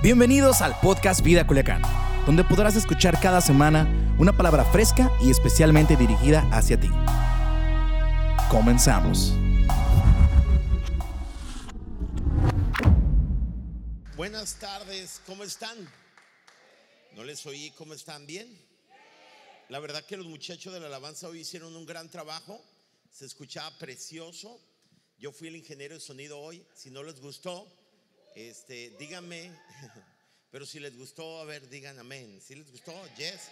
Bienvenidos al podcast Vida Culiacán, donde podrás escuchar cada semana una palabra fresca y especialmente dirigida hacia ti. Comenzamos. Buenas tardes, ¿cómo están? ¿No les oí cómo están? ¿Bien? La verdad que los muchachos de la alabanza hoy hicieron un gran trabajo, se escuchaba precioso. Yo fui el ingeniero de sonido hoy, si no les gustó, este, díganme, pero si les gustó, a ver, digan amén. Si les gustó, yes.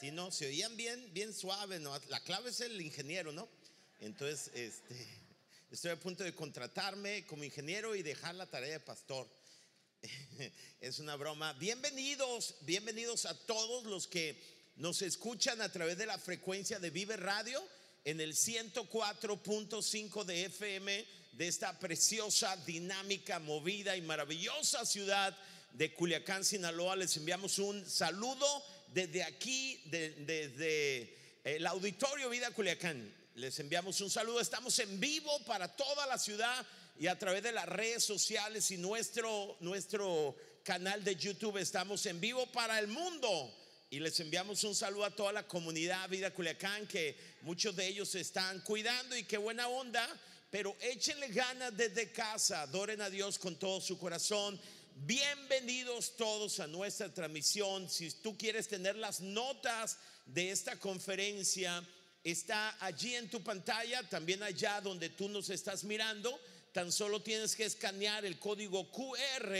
Si no, se oían bien, bien suave, ¿no? La clave es el ingeniero, ¿no? Entonces, este, estoy a punto de contratarme como ingeniero y dejar la tarea de pastor. Es una broma. Bienvenidos, bienvenidos a todos los que nos escuchan a través de la frecuencia de Vive Radio en el 104.5 de FM de esta preciosa, dinámica, movida y maravillosa ciudad de Culiacán, Sinaloa. Les enviamos un saludo desde aquí, desde el auditorio Vida Culiacán. Les enviamos un saludo. Estamos en vivo para toda la ciudad y a través de las redes sociales y nuestro, nuestro canal de YouTube estamos en vivo para el mundo. Y les enviamos un saludo a toda la comunidad Vida Culiacán, que muchos de ellos se están cuidando y qué buena onda. Pero échenle ganas desde casa, adoren a Dios con todo su corazón. Bienvenidos todos a nuestra transmisión. Si tú quieres tener las notas de esta conferencia, está allí en tu pantalla, también allá donde tú nos estás mirando. Tan solo tienes que escanear el código QR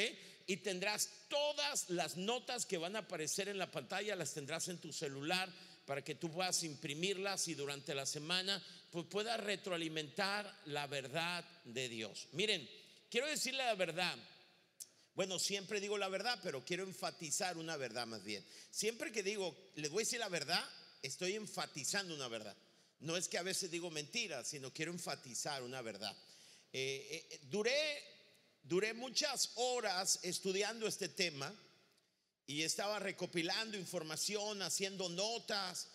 y tendrás todas las notas que van a aparecer en la pantalla, las tendrás en tu celular para que tú puedas imprimirlas y durante la semana pues puedas retroalimentar la verdad de Dios. Miren, quiero decirle la verdad. Bueno, siempre digo la verdad, pero quiero enfatizar una verdad más bien. Siempre que digo, les voy a decir la verdad, estoy enfatizando una verdad. No es que a veces digo mentiras, sino quiero enfatizar una verdad. Eh, eh, duré Duré muchas horas estudiando este tema y estaba recopilando información, haciendo notas.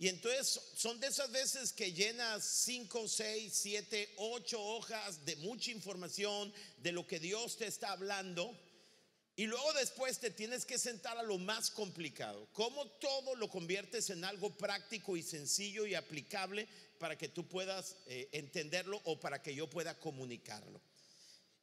Y entonces son de esas veces que llenas 5, 6, 7, 8 hojas de mucha información de lo que Dios te está hablando. Y luego después te tienes que sentar a lo más complicado. ¿Cómo todo lo conviertes en algo práctico y sencillo y aplicable para que tú puedas eh, entenderlo o para que yo pueda comunicarlo?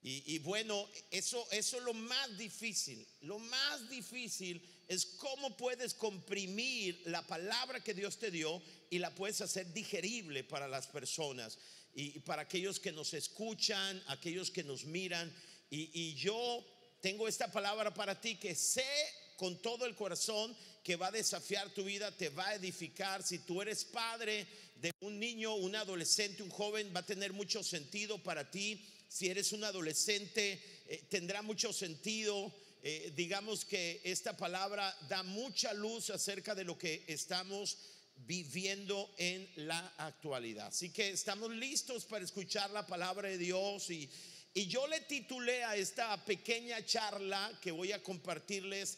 Y, bueno, eso, eso es lo más difícil. Lo más difícil es cómo puedes comprimir la palabra que Dios te dio y la puedes hacer digerible para las personas y, para aquellos que nos escuchan, aquellos que nos miran. Y, y yo tengo esta palabra para ti que sé con todo el corazón que va a desafiar tu vida, te va a edificar. Si tú eres padre de un niño, un adolescente, un joven, va a tener mucho sentido para ti si eres un adolescente, eh, tendrá mucho sentido. Eh, digamos que esta palabra da mucha luz acerca de lo que estamos viviendo en la actualidad. Así que estamos listos para escuchar la palabra de Dios y, y yo le titulé a esta pequeña charla que voy a compartirles,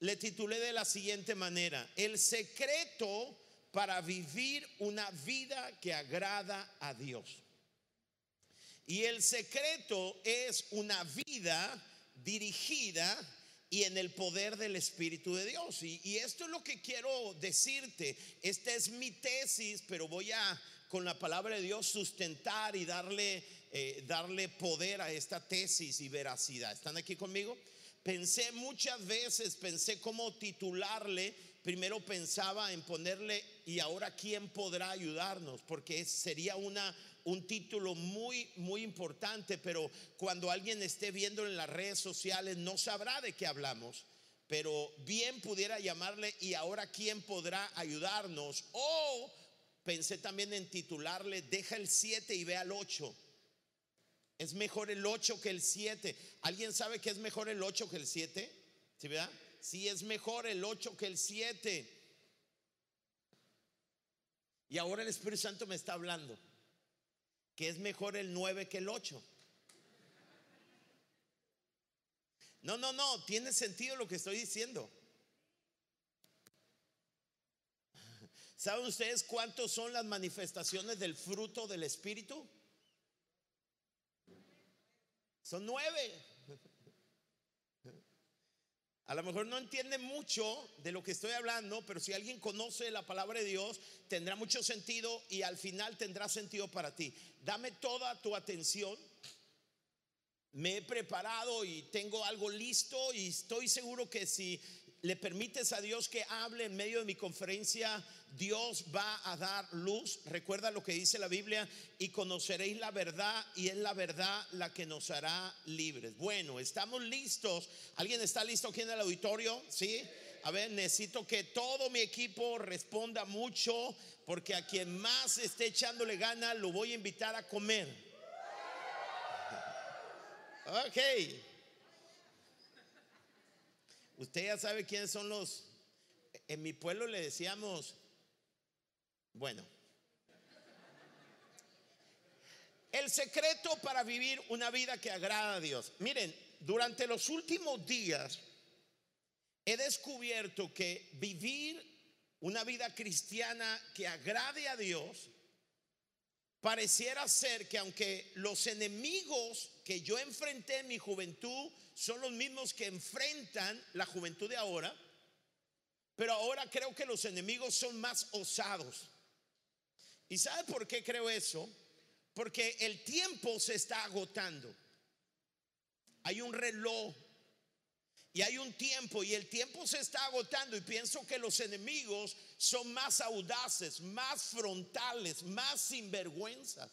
le titulé de la siguiente manera, el secreto para vivir una vida que agrada a Dios. Y el secreto es una vida dirigida y en el poder del Espíritu de Dios. Y, esto es lo que quiero decirte. Esta es mi tesis, pero voy a con la palabra de Dios sustentar y darle, eh, darle poder a esta tesis y veracidad. ¿Están aquí conmigo? Pensé muchas veces, pensé cómo titularle. Primero pensaba en ponerle, ¿y ahora quién podrá ayudarnos? Porque sería una un título muy, muy importante, pero cuando alguien esté viendo en las redes sociales no sabrá de qué hablamos. Pero bien pudiera llamarle y ahora quién podrá ayudarnos. O pensé también en titularle, deja el 7 y ve al 8. Es mejor el 8 que el 7. ¿Alguien sabe que es mejor el 8 que el 7? ¿Sí? Sí, es mejor el 8 que el 7. Y ahora el Espíritu Santo me está hablando que es mejor el 9 que el 8. No, no, no, tiene sentido lo que estoy diciendo. ¿Saben ustedes cuántos son las manifestaciones del fruto del Espíritu? Son nueve. A lo mejor no entiende mucho de lo que estoy hablando, pero si alguien conoce la palabra de Dios, tendrá mucho sentido y al final tendrá sentido para ti. Dame toda tu atención. Me he preparado y tengo algo listo y estoy seguro que si le permites a Dios que hable en medio de mi conferencia, Dios va a dar luz. Recuerda lo que dice la Biblia y conoceréis la verdad y es la verdad la que nos hará libres. Bueno, estamos listos. ¿Alguien está listo aquí en el auditorio? ¿Sí? A ver, necesito que todo mi equipo responda mucho porque a quien más esté echándole gana lo voy a invitar a comer. Ok. Usted ya sabe quiénes son los... En mi pueblo le decíamos, bueno, el secreto para vivir una vida que agrada a Dios. Miren, durante los últimos días he descubierto que vivir una vida cristiana que agrade a Dios pareciera ser que aunque los enemigos que yo enfrenté en mi juventud son los mismos que enfrentan la juventud de ahora, pero ahora creo que los enemigos son más osados. ¿Y sabe por qué creo eso? Porque el tiempo se está agotando. Hay un reloj y hay un tiempo y el tiempo se está agotando y pienso que los enemigos son más audaces, más frontales, más sinvergüenzas.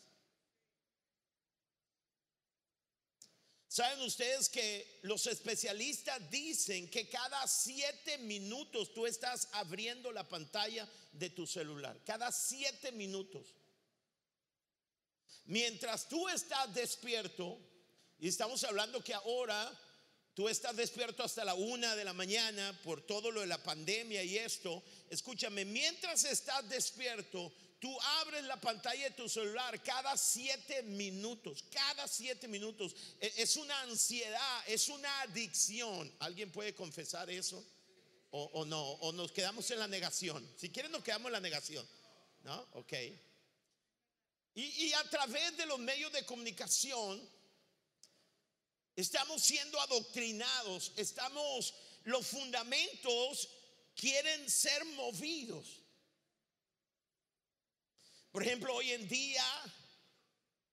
Saben ustedes que los especialistas dicen que cada siete minutos tú estás abriendo la pantalla de tu celular. Cada siete minutos. Mientras tú estás despierto, y estamos hablando que ahora tú estás despierto hasta la una de la mañana por todo lo de la pandemia y esto, escúchame, mientras estás despierto, Tú abres la pantalla de tu celular cada siete minutos, cada siete minutos. E, es una ansiedad, es una adicción. ¿Alguien puede confesar eso? O, no, o nos quedamos en la negación. Si quieren nos quedamos en la negación. ¿No? Ok. Y, y a través de los medios de comunicación estamos siendo adoctrinados, estamos, los fundamentos quieren ser movidos. Por ejemplo, hoy en día,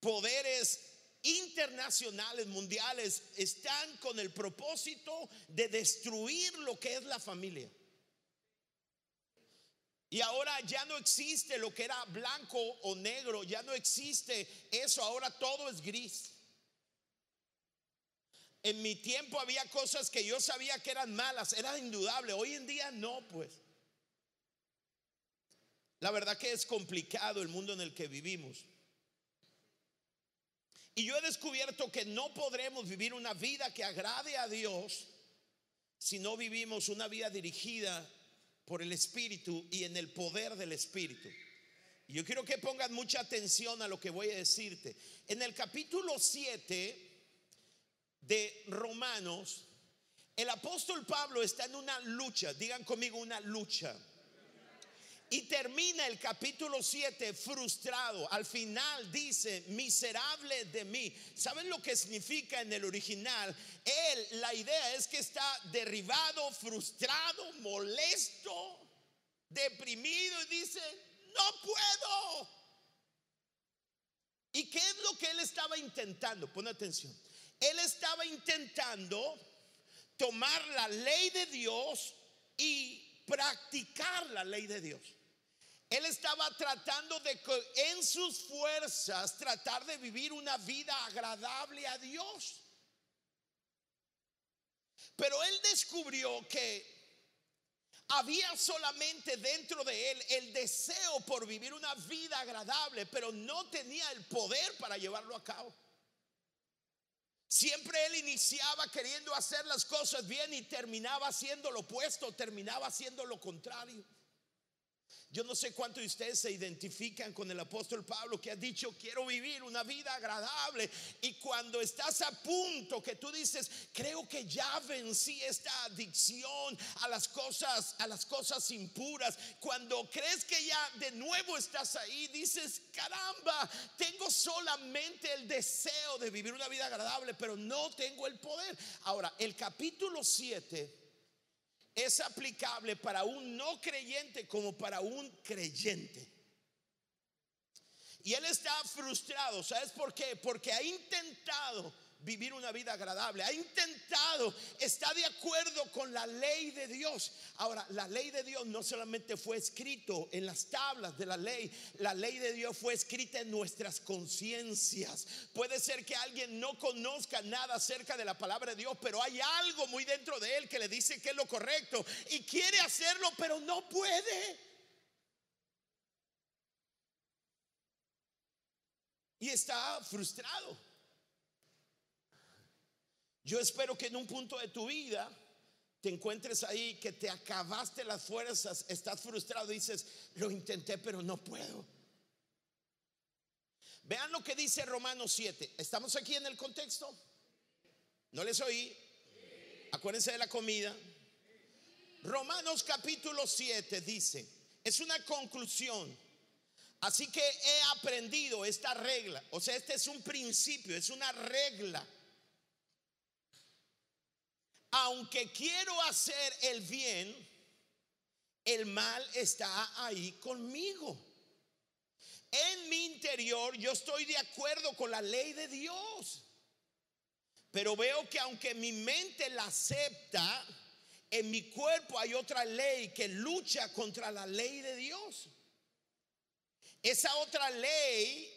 poderes internacionales, mundiales, están con el propósito de destruir lo que es la familia. Y ahora ya no existe lo que era blanco o negro, ya no existe eso, ahora todo es gris. En mi tiempo había cosas que yo sabía que eran malas, era indudable, hoy en día no, pues. La verdad que es complicado el mundo en el que vivimos. Y yo he descubierto que no podremos vivir una vida que agrade a Dios si no vivimos una vida dirigida por el Espíritu y en el poder del Espíritu. Y yo quiero que pongan mucha atención a lo que voy a decirte. En el capítulo 7 de Romanos, el apóstol Pablo está en una lucha, digan conmigo una lucha. Y termina el capítulo 7 frustrado. Al final dice, miserable de mí. ¿Saben lo que significa en el original? Él, la idea es que está derribado, frustrado, molesto, deprimido y dice, no puedo. ¿Y qué es lo que él estaba intentando? Pon atención. Él estaba intentando tomar la ley de Dios y practicar la ley de Dios. Él estaba tratando de en sus fuerzas tratar de vivir una vida agradable a Dios. Pero él descubrió que había solamente dentro de él el deseo por vivir una vida agradable, pero no tenía el poder para llevarlo a cabo. Siempre él iniciaba queriendo hacer las cosas bien y terminaba haciendo lo opuesto, terminaba haciendo lo contrario. Yo no sé cuántos de ustedes se identifican con el apóstol Pablo que ha dicho, quiero vivir una vida agradable. Y cuando estás a punto que tú dices, creo que ya vencí esta adicción a las cosas, a las cosas impuras. Cuando crees que ya de nuevo estás ahí, dices, caramba, tengo solamente el deseo de vivir una vida agradable, pero no tengo el poder. Ahora, el capítulo 7 es aplicable para un no creyente como para un creyente. Y él está frustrado, ¿sabes por qué? Porque ha intentado vivir una vida agradable. Ha intentado, está de acuerdo con la ley de Dios. Ahora, la ley de Dios no solamente fue escrito en las tablas de la ley, la ley de Dios fue escrita en nuestras conciencias. Puede ser que alguien no conozca nada acerca de la palabra de Dios, pero hay algo muy dentro de él que le dice que es lo correcto y quiere hacerlo, pero no puede. Y está frustrado. Yo espero que en un punto de tu vida te encuentres ahí, que te acabaste las fuerzas, estás frustrado, dices, lo intenté pero no puedo. Vean lo que dice Romanos 7. ¿Estamos aquí en el contexto? ¿No les oí? Acuérdense de la comida. Romanos capítulo 7 dice, es una conclusión. Así que he aprendido esta regla. O sea, este es un principio, es una regla aunque quiero hacer el bien, el mal está ahí conmigo. En mi interior yo estoy de acuerdo con la ley de Dios. Pero veo que aunque mi mente la acepta, en mi cuerpo hay otra ley que lucha contra la ley de Dios. Esa otra ley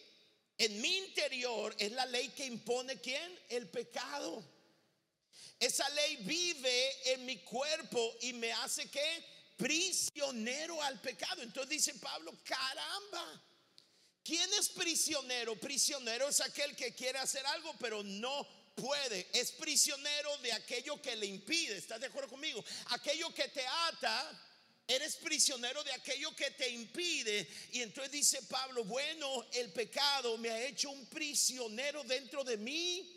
en mi interior es la ley que impone quién? El pecado. Esa ley vive en mi cuerpo y me hace que prisionero al pecado. Entonces dice Pablo, caramba. ¿Quién es prisionero? Prisionero es aquel que quiere hacer algo pero no puede. Es prisionero de aquello que le impide. ¿Estás de acuerdo conmigo? Aquello que te ata. Eres prisionero de aquello que te impide. Y entonces dice Pablo, bueno, el pecado me ha hecho un prisionero dentro de mí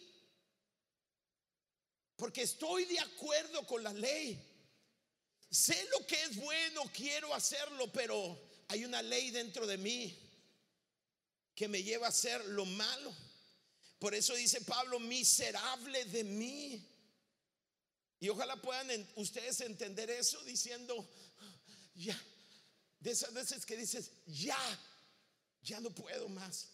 porque estoy de acuerdo con la ley. Sé lo que es bueno, quiero hacerlo, pero hay una ley dentro de mí que me lleva a hacer lo malo. Por eso dice Pablo, miserable de mí. Y ojalá puedan ustedes entender eso diciendo, ya, de esas veces que dices, ya, ya no puedo más.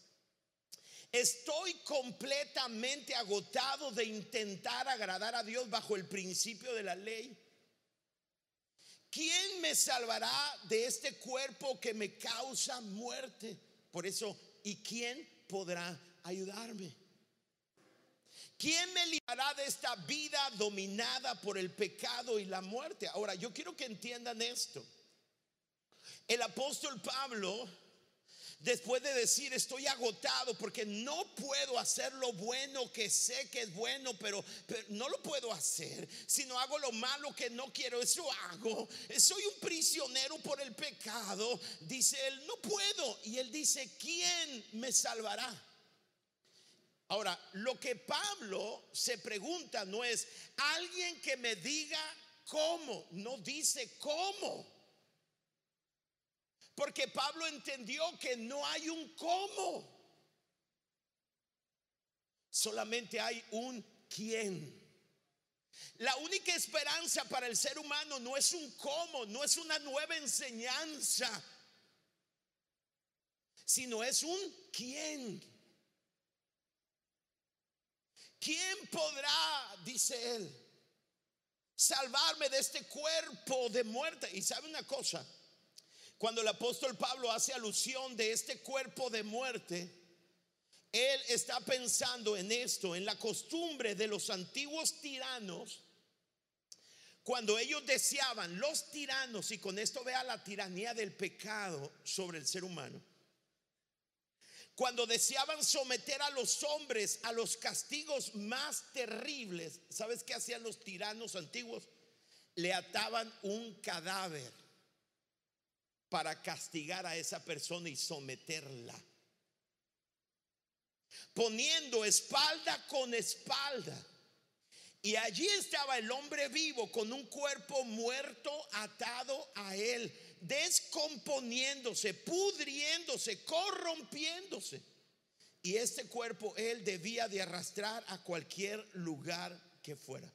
Estoy completamente agotado de intentar agradar a Dios bajo el principio de la ley. ¿Quién me salvará de este cuerpo que me causa muerte? Por eso, ¿y quién podrá ayudarme? ¿Quién me librará de esta vida dominada por el pecado y la muerte? Ahora, yo quiero que entiendan esto. El apóstol Pablo después de decir estoy agotado porque no puedo hacer lo bueno que sé que es bueno, pero, no lo puedo hacer, Si no hago lo malo que no quiero, eso hago. Soy un prisionero por el pecado. Dice él, no puedo. Y él dice, ¿quién me salvará? Ahora, lo que Pablo se pregunta no es alguien que me diga cómo, no dice cómo. Porque Pablo entendió que no hay un cómo. Solamente hay un quién. La única esperanza para el ser humano no es un cómo, no es una nueva enseñanza, sino es un quién. ¿Quién podrá, dice él, salvarme de este cuerpo de muerte? Y sabe una cosa, cuando el apóstol Pablo hace alusión de este cuerpo de muerte, él está pensando en esto, en la costumbre de los antiguos tiranos, cuando ellos deseaban, los tiranos, y con esto vea la tiranía del pecado sobre el ser humano, cuando deseaban someter a los hombres a los castigos más terribles, ¿sabes qué hacían los tiranos antiguos? Le ataban un cadáver para castigar a esa persona y someterla. Poniendo espalda con espalda. Y allí estaba el hombre vivo con un cuerpo muerto atado a él, descomponiéndose, pudriéndose, corrompiéndose. Y este cuerpo él debía de arrastrar a cualquier lugar que fuera.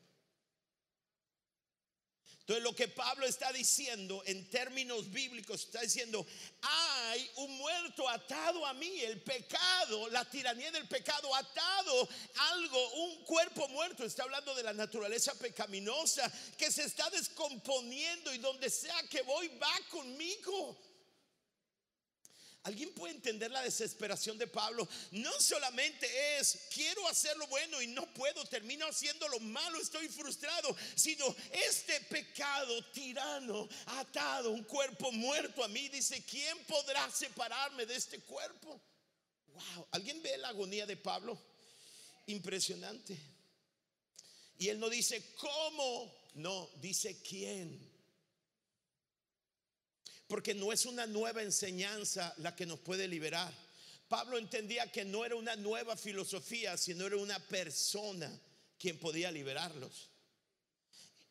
Entonces lo que Pablo está diciendo en términos bíblicos, está diciendo, hay un muerto atado a mí, el pecado, la tiranía del pecado, atado algo, un cuerpo muerto, está hablando de la naturaleza pecaminosa que se está descomponiendo y donde sea que voy va conmigo. ¿Alguien puede entender la desesperación de Pablo? No solamente es, quiero hacer lo bueno y no puedo, termino haciendo lo malo, estoy frustrado, sino este pecado tirano, atado, un cuerpo muerto a mí, dice, ¿quién podrá separarme de este cuerpo? Wow, ¿alguien ve la agonía de Pablo? Impresionante. Y él no dice, ¿cómo? No, dice, ¿quién? Porque no es una nueva enseñanza la que nos puede liberar. Pablo entendía que no era una nueva filosofía, sino era una persona quien podía liberarlos.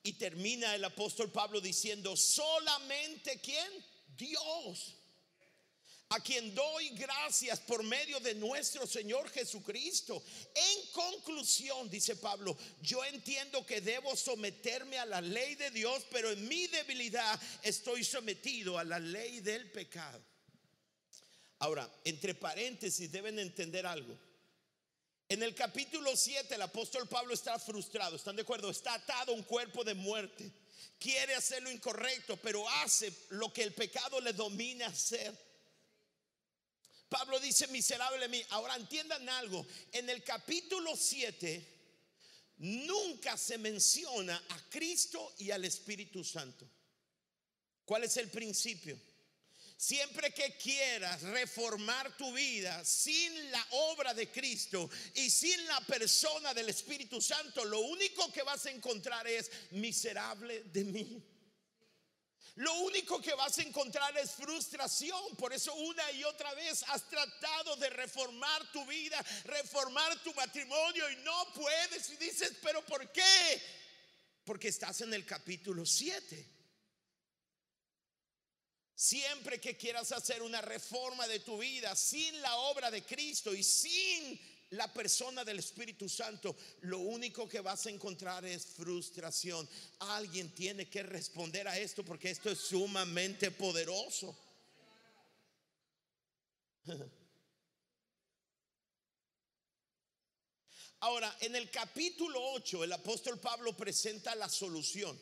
Y termina el apóstol Pablo diciendo, solamente quién? Dios a quien doy gracias por medio de nuestro Señor Jesucristo. En conclusión, dice Pablo, yo entiendo que debo someterme a la ley de Dios, pero en mi debilidad estoy sometido a la ley del pecado. Ahora, entre paréntesis, deben entender algo. En el capítulo 7 el apóstol Pablo está frustrado, ¿están de acuerdo? Está atado a un cuerpo de muerte. Quiere hacer lo incorrecto, pero hace lo que el pecado le domina hacer. Pablo dice, miserable mí. Ahora entiendan algo, en el capítulo 7 nunca se menciona a Cristo y al Espíritu Santo. ¿Cuál es el principio? Siempre que quieras reformar tu vida sin la obra de Cristo y sin la persona del Espíritu Santo, lo único que vas a encontrar es miserable de mí. Lo único que vas a encontrar es frustración. Por eso una y otra vez has tratado de reformar tu vida, reformar tu matrimonio y no puedes. Y dices, pero ¿por qué? Porque estás en el capítulo 7. Siempre que quieras hacer una reforma de tu vida sin la obra de Cristo y sin la persona del Espíritu Santo, lo único que vas a encontrar es frustración. Alguien tiene que responder a esto porque esto es sumamente poderoso. Ahora, en el capítulo 8 el apóstol Pablo presenta la solución,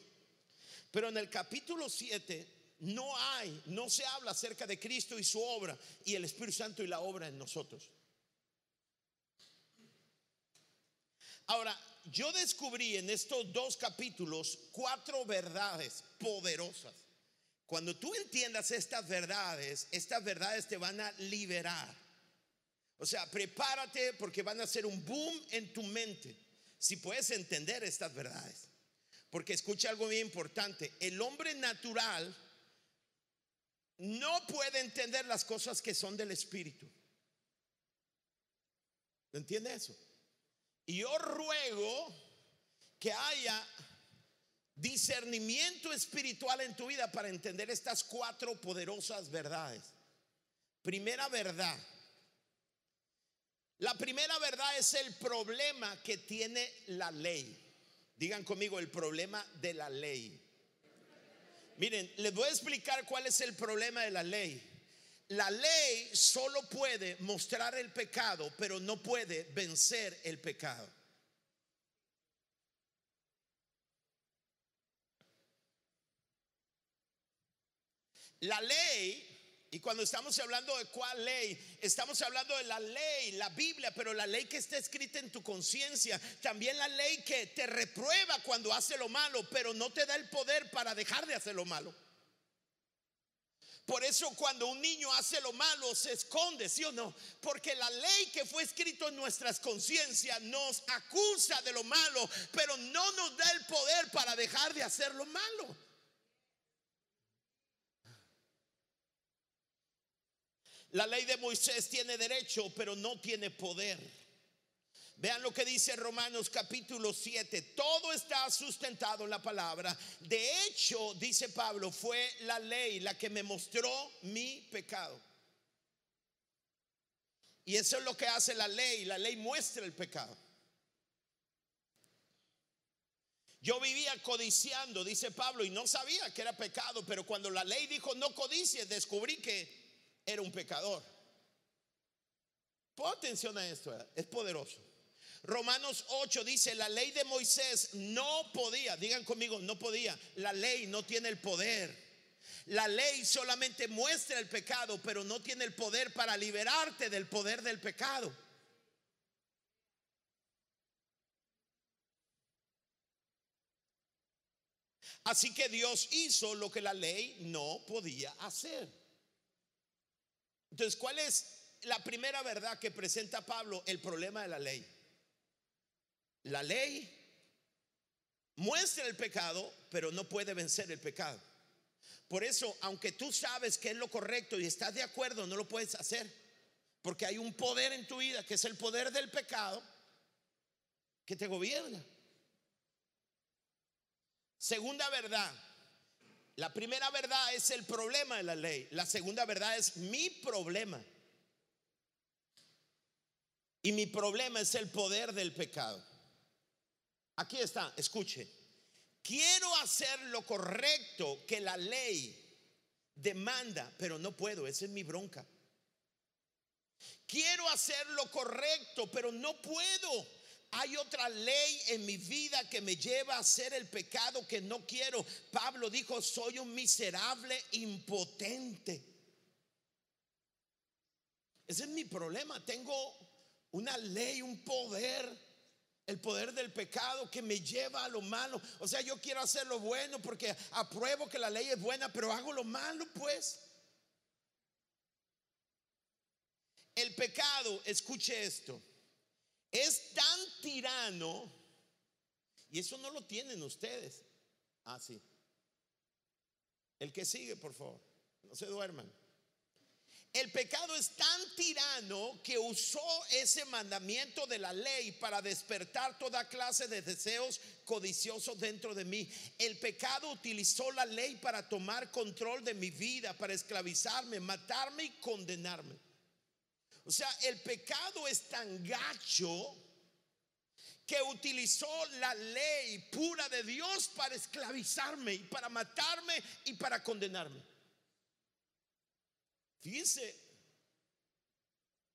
pero en el capítulo 7 no hay, no se habla acerca de Cristo y su obra y el Espíritu Santo y la obra en nosotros. Ahora, yo descubrí en estos dos capítulos cuatro verdades poderosas. Cuando tú entiendas estas verdades, estas verdades te van a liberar. O sea, prepárate porque van a ser un boom en tu mente. Si puedes entender estas verdades. Porque escucha algo muy importante. El hombre natural no puede entender las cosas que son del Espíritu. ¿Entiende eso? Y yo ruego que haya discernimiento espiritual en tu vida para entender estas cuatro poderosas verdades. Primera verdad. La primera verdad es el problema que tiene la ley. Digan conmigo el problema de la ley. Miren, les voy a explicar cuál es el problema de la ley. La ley solo puede mostrar el pecado, pero no puede vencer el pecado. La ley, y cuando estamos hablando de cuál ley, estamos hablando de la ley, la Biblia, pero la ley que está escrita en tu conciencia, también la ley que te reprueba cuando hace lo malo, pero no te da el poder para dejar de hacer lo malo. Por eso cuando un niño hace lo malo se esconde, ¿sí o no? Porque la ley que fue escrito en nuestras conciencias nos acusa de lo malo, pero no nos da el poder para dejar de hacer lo malo. La ley de Moisés tiene derecho, pero no tiene poder. Vean lo que dice Romanos capítulo 7. Todo está sustentado en la palabra. De hecho, dice Pablo, fue la ley la que me mostró mi pecado. Y eso es lo que hace la ley. La ley muestra el pecado. Yo vivía codiciando, dice Pablo, y no sabía que era pecado, pero cuando la ley dijo no codicies, descubrí que era un pecador. Pon atención a esto, es poderoso. Romanos 8 dice, la ley de Moisés no podía, digan conmigo, no podía, la ley no tiene el poder. La ley solamente muestra el pecado, pero no tiene el poder para liberarte del poder del pecado. Así que Dios hizo lo que la ley no podía hacer. Entonces, ¿cuál es la primera verdad que presenta Pablo? El problema de la ley. La ley muestra el pecado, pero no puede vencer el pecado. Por eso, aunque tú sabes que es lo correcto y estás de acuerdo, no lo puedes hacer. Porque hay un poder en tu vida que es el poder del pecado que te gobierna. Segunda verdad. La primera verdad es el problema de la ley. La segunda verdad es mi problema. Y mi problema es el poder del pecado. Aquí está, escuche. Quiero hacer lo correcto que la ley demanda, pero no puedo, esa es mi bronca. Quiero hacer lo correcto, pero no puedo. Hay otra ley en mi vida que me lleva a hacer el pecado que no quiero. Pablo dijo, soy un miserable impotente. Ese es mi problema. Tengo una ley, un poder el poder del pecado que me lleva a lo malo. O sea, yo quiero hacer lo bueno porque apruebo que la ley es buena, pero hago lo malo, pues. El pecado, escuche esto, es tan tirano, y eso no lo tienen ustedes. Ah, sí. El que sigue, por favor, no se duerman. El pecado es tan tirano que usó ese mandamiento de la ley para despertar toda clase de deseos codiciosos dentro de mí. El pecado utilizó la ley para tomar control de mi vida, para esclavizarme, matarme y condenarme. O sea, el pecado es tan gacho que utilizó la ley pura de Dios para esclavizarme y para matarme y para condenarme. Fíjense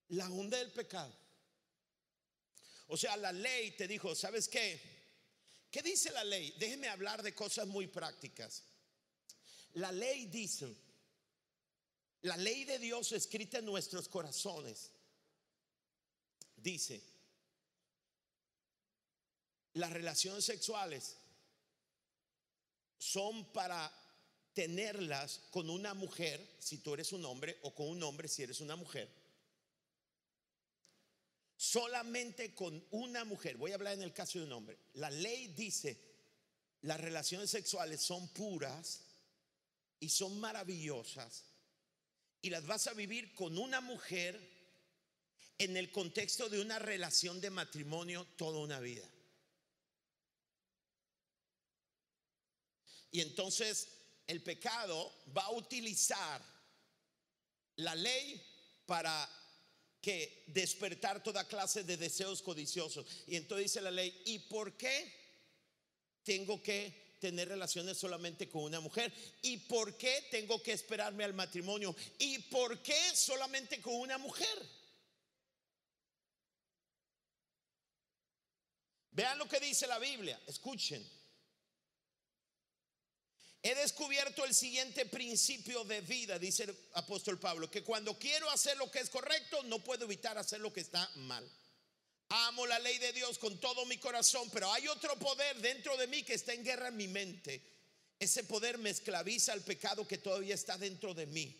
la onda del pecado. O sea, la ley te dijo, ¿sabes qué? ¿Qué dice la ley? Déjeme hablar de cosas muy prácticas. La ley dice, la ley de Dios escrita en nuestros corazones, dice, las relaciones sexuales son para tenerlas con una mujer, si tú eres un hombre, o con un hombre, si eres una mujer. Solamente con una mujer, voy a hablar en el caso de un hombre. La ley dice, las relaciones sexuales son puras y son maravillosas y las vas a vivir con una mujer en el contexto de una relación de matrimonio toda una vida. Y entonces el pecado va a utilizar la ley para que despertar toda clase de deseos codiciosos. Y entonces dice la ley, ¿y por qué tengo que tener relaciones solamente con una mujer? ¿Y por qué tengo que esperarme al matrimonio? ¿Y por qué solamente con una mujer? Vean lo que dice la Biblia, escuchen. He descubierto el siguiente principio de vida, dice el apóstol Pablo, que cuando quiero hacer lo que es correcto, no puedo evitar hacer lo que está mal. Amo la ley de Dios con todo mi corazón, pero hay otro poder dentro de mí que está en guerra en mi mente. Ese poder me esclaviza al pecado que todavía está dentro de mí.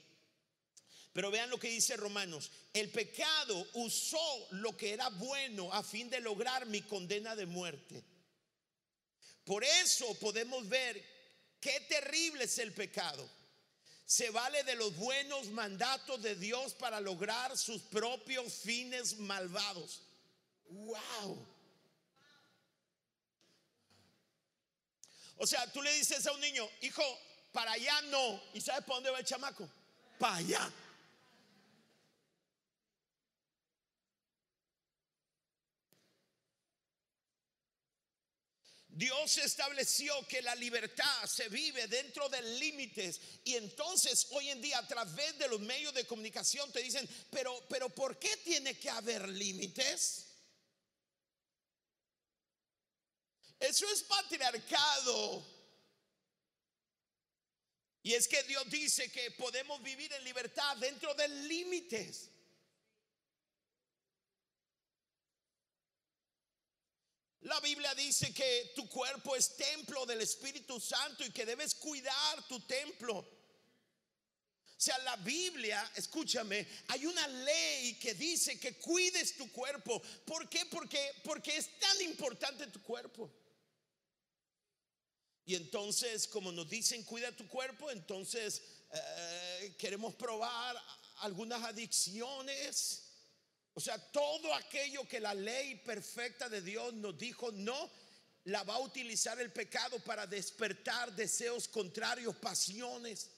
Pero vean lo que dice Romanos. El pecado usó lo que era bueno a fin de lograr mi condena de muerte. Por eso podemos ver Qué terrible es el pecado. Se vale de los buenos mandatos de Dios para lograr sus propios fines malvados. Wow. O sea, tú le dices a un niño, hijo, para allá no. ¿Y sabes para dónde va el chamaco? Para allá. Dios estableció que la libertad se vive dentro de límites y entonces hoy en día a través de los medios de comunicación te dicen, pero, pero ¿por qué tiene que haber límites? Eso es patriarcado. Y es que Dios dice que podemos vivir en libertad dentro de límites. La Biblia dice que tu cuerpo es templo del Espíritu Santo y que debes cuidar tu templo. O sea, la Biblia, escúchame, hay una ley que dice que cuides tu cuerpo. ¿Por qué? Porque, porque es tan importante tu cuerpo. Y entonces, como nos dicen, cuida tu cuerpo, entonces eh, queremos probar algunas adicciones o sea, todo aquello que la ley perfecta de Dios nos dijo no, la va a utilizar el pecado para despertar deseos contrarios, pasiones.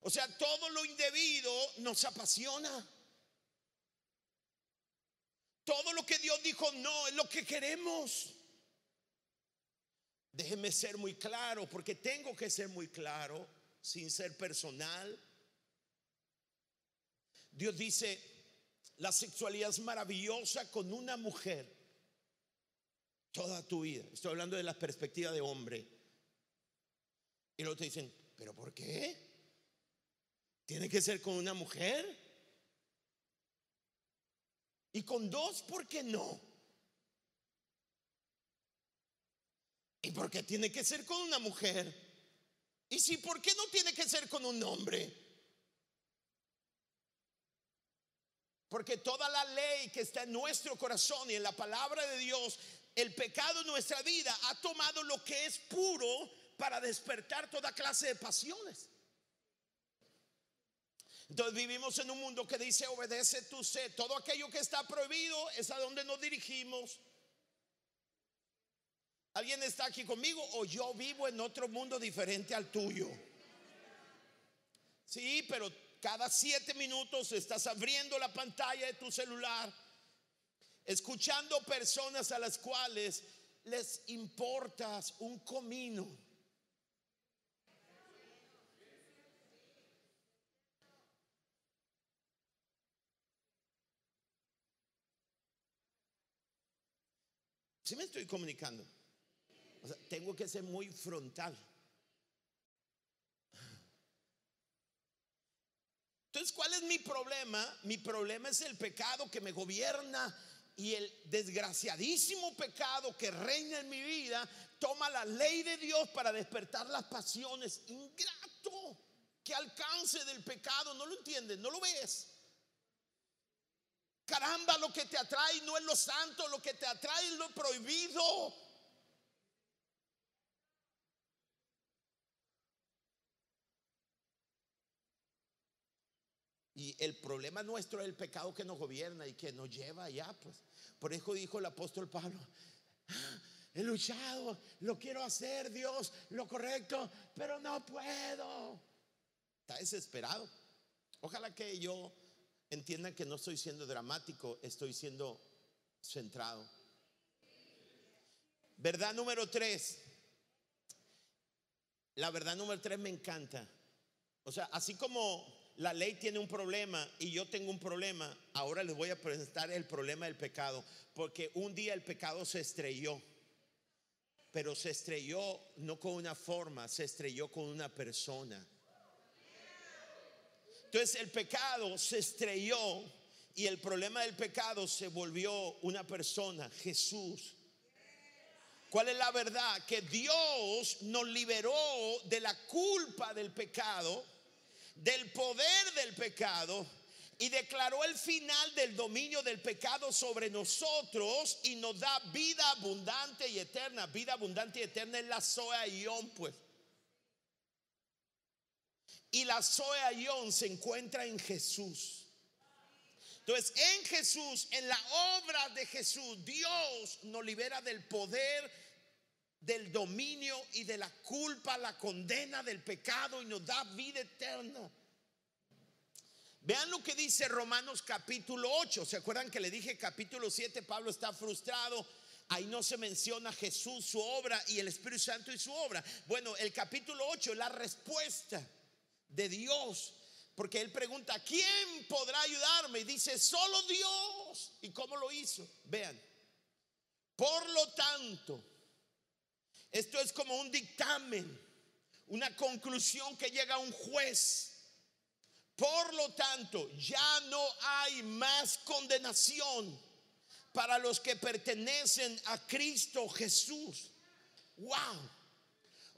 O sea, todo lo indebido nos apasiona. Todo lo que Dios dijo no es lo que queremos. Déjeme ser muy claro, porque tengo que ser muy claro sin ser personal. Dios dice, la sexualidad es maravillosa con una mujer toda tu vida. Estoy hablando de la perspectiva de hombre. Y luego te dicen, ¿pero por qué? ¿Tiene que ser con una mujer? Y con dos, ¿por qué no? ¿Y por qué tiene que ser con una mujer? Y si, ¿por qué no tiene que ser con un hombre? Porque toda la ley que está en nuestro corazón y en la palabra de Dios, el pecado en nuestra vida ha tomado lo que es puro para despertar toda clase de pasiones. Entonces vivimos en un mundo que dice obedece tu sed. Todo aquello que está prohibido es a donde nos dirigimos. ¿Alguien está aquí conmigo o yo vivo en otro mundo diferente al tuyo? Sí, pero cada siete minutos estás abriendo la pantalla de tu celular, escuchando personas a las cuales les importas un comino. Si me estoy comunicando tengo que ser muy frontal. Entonces, ¿cuál es mi problema? Mi problema es el pecado que me gobierna y el desgraciadísimo pecado que reina en mi vida toma la ley de Dios para despertar las pasiones. Ingrato, que alcance del pecado, no lo entiendes, no lo ves. Caramba, lo que te atrae no es lo santo, lo que te atrae es lo prohibido. Y el problema nuestro es el pecado que nos gobierna y que nos lleva allá, pues. Por eso dijo el apóstol Pablo, ah, he luchado, lo quiero hacer, Dios, lo correcto, pero no puedo. Está desesperado. Ojalá que yo entienda que no estoy siendo dramático, estoy siendo centrado. Verdad número tres. La verdad número tres me encanta. O sea, así como la ley tiene un problema y yo tengo un problema, ahora les voy a presentar el problema del pecado, porque un día el pecado se estrelló, pero se estrelló no con una forma, se estrelló con una persona. Entonces el pecado se estrelló y el problema del pecado se volvió una persona, Jesús. ¿Cuál es la verdad? Que Dios nos liberó de la culpa del pecado del poder del pecado y declaró el final del dominio del pecado sobre nosotros y nos da vida abundante y eterna. Vida abundante y eterna es la Zoe Ion, pues. Y la Zoe Ion se encuentra en Jesús. Entonces, en Jesús, en la obra de Jesús, Dios nos libera del poder del dominio y de la culpa, la condena del pecado y nos da vida eterna. Vean lo que dice Romanos capítulo 8. ¿Se acuerdan que le dije capítulo 7? Pablo está frustrado. Ahí no se menciona Jesús, su obra y el Espíritu Santo y su obra. Bueno, el capítulo 8 es la respuesta de Dios. Porque él pregunta, ¿quién podrá ayudarme? Y dice, solo Dios. ¿Y cómo lo hizo? Vean. Por lo tanto, esto es como un dictamen, una conclusión que llega a un juez. Por lo tanto, ya no hay más condenación para los que pertenecen a Cristo Jesús. Wow.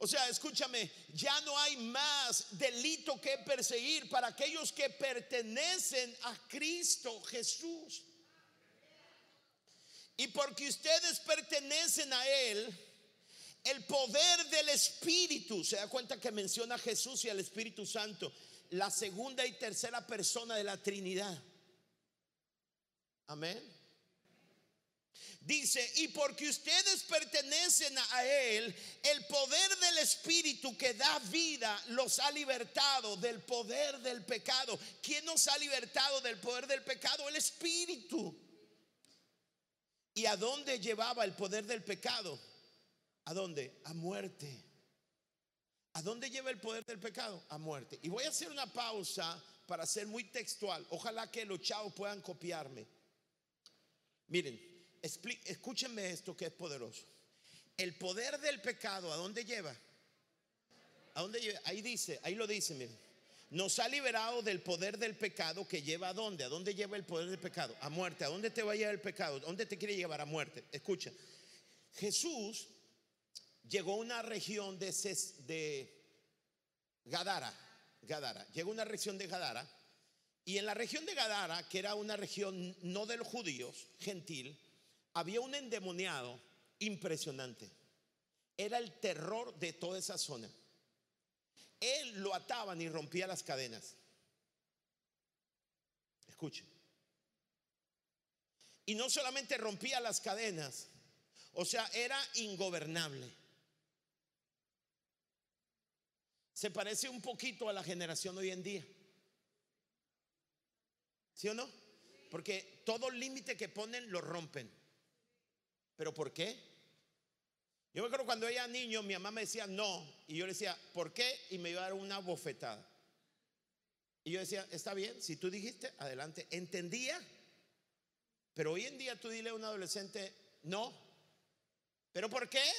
O sea, escúchame, ya no hay más delito que perseguir para aquellos que pertenecen a Cristo Jesús. Y porque ustedes pertenecen a Él, el poder del Espíritu, se da cuenta que menciona a Jesús y al Espíritu Santo, la segunda y tercera persona de la Trinidad. Amén. Dice, y porque ustedes pertenecen a Él, el poder del Espíritu que da vida los ha libertado del poder del pecado. ¿Quién nos ha libertado del poder del pecado? El Espíritu. ¿Y a dónde llevaba el poder del pecado? ¿A dónde? A muerte. ¿A dónde lleva el poder del pecado? A muerte. Y voy a hacer una pausa para ser muy textual. Ojalá que los chavos puedan copiarme. Miren, escúchenme esto que es poderoso. El poder del pecado, ¿a dónde lleva? ¿A dónde lleva? Ahí dice, ahí lo dice, miren. Nos ha liberado del poder del pecado que lleva a dónde? ¿A dónde lleva el poder del pecado? A muerte. ¿A dónde te va a llevar el pecado? ¿A dónde te quiere llevar a muerte? Escucha. Jesús llegó a una región de, Gadara. Llegó una región de Gadara. Y en la región de Gadara, que era una región no de los judíos, gentil, había un endemoniado impresionante. Era el terror de toda esa zona. Él lo ataban y rompía las cadenas. Escuche. Y no solamente rompía las cadenas, o sea, era ingobernable. Se parece un poquito a la generación hoy en día. ¿Sí o no? Porque todo límite que ponen lo rompen. ¿Pero por qué? Yo me acuerdo cuando era niño, mi mamá me decía no, y yo le decía, ¿por qué? Y me iba a dar una bofetada. Y yo decía, está bien, si tú dijiste, adelante. Entendía, pero hoy en día tú dile a un adolescente, no. ¿Pero por qué?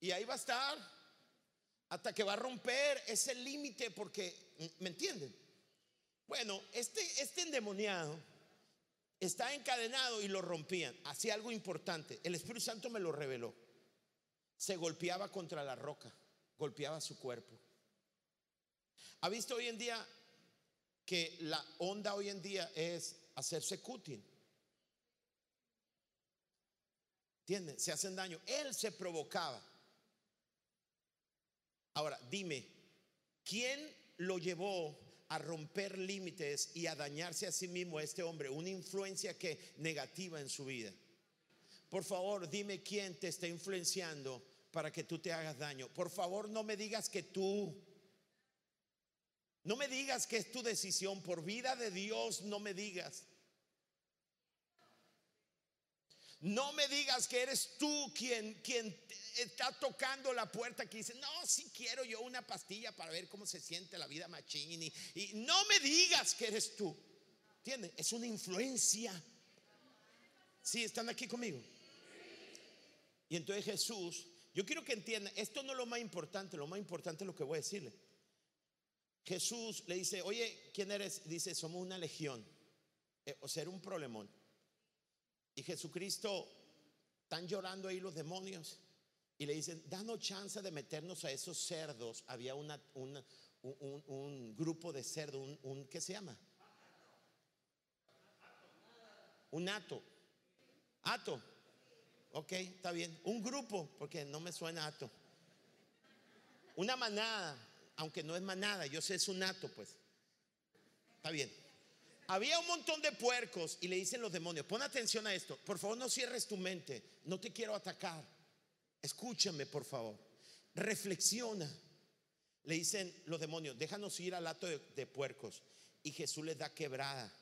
Y ahí va a estar hasta que va a romper ese límite, porque, ¿me entienden? Bueno, este, este endemoniado está encadenado y lo rompían. Hacía algo importante. El Espíritu Santo me lo reveló. Se golpeaba contra la roca, golpeaba su cuerpo. ¿Ha visto hoy en día que la onda hoy en día es hacerse cutting? ¿Entiendes? Se hacen daño. Él se provocaba. Ahora, dime, ¿quién lo llevó a romper límites y a dañarse a sí mismo a este hombre, una influencia que negativa en su vida. Por favor, dime quién te está influenciando para que tú te hagas daño. Por favor, no me digas que tú no me digas que es tu decisión, por vida de Dios, no me digas. No me digas que eres tú quien, quien está tocando la puerta que dice, no, si quiero yo una pastilla para ver cómo se siente la vida machini. Y no me digas que eres tú. ¿Entiendes? Es una influencia. Sí, están aquí conmigo. Y entonces Jesús, yo quiero que entiendan, esto no es lo más importante, lo más importante es lo que voy a decirle. Jesús le dice, oye, ¿quién eres? Dice, somos una legión. Eh, o sea, era un problemón. Y Jesucristo, están llorando ahí los demonios y le dicen, danos chance de meternos a esos cerdos. Había una, un, grupo de cerdos, un, un, ¿qué se llama? Un ato. Ato. Ok, está bien. Un grupo, porque no me suena ato. Una manada, aunque no es manada, yo sé es un ato, pues. Está bien. Había un montón de puercos y le dicen los demonios, pon atención a esto, por favor no cierres tu mente, no te quiero atacar. Escúchame, por favor. Reflexiona. le dicen los demonios, déjanos ir al hato de, de puercos. Y Jesús les da quebrada.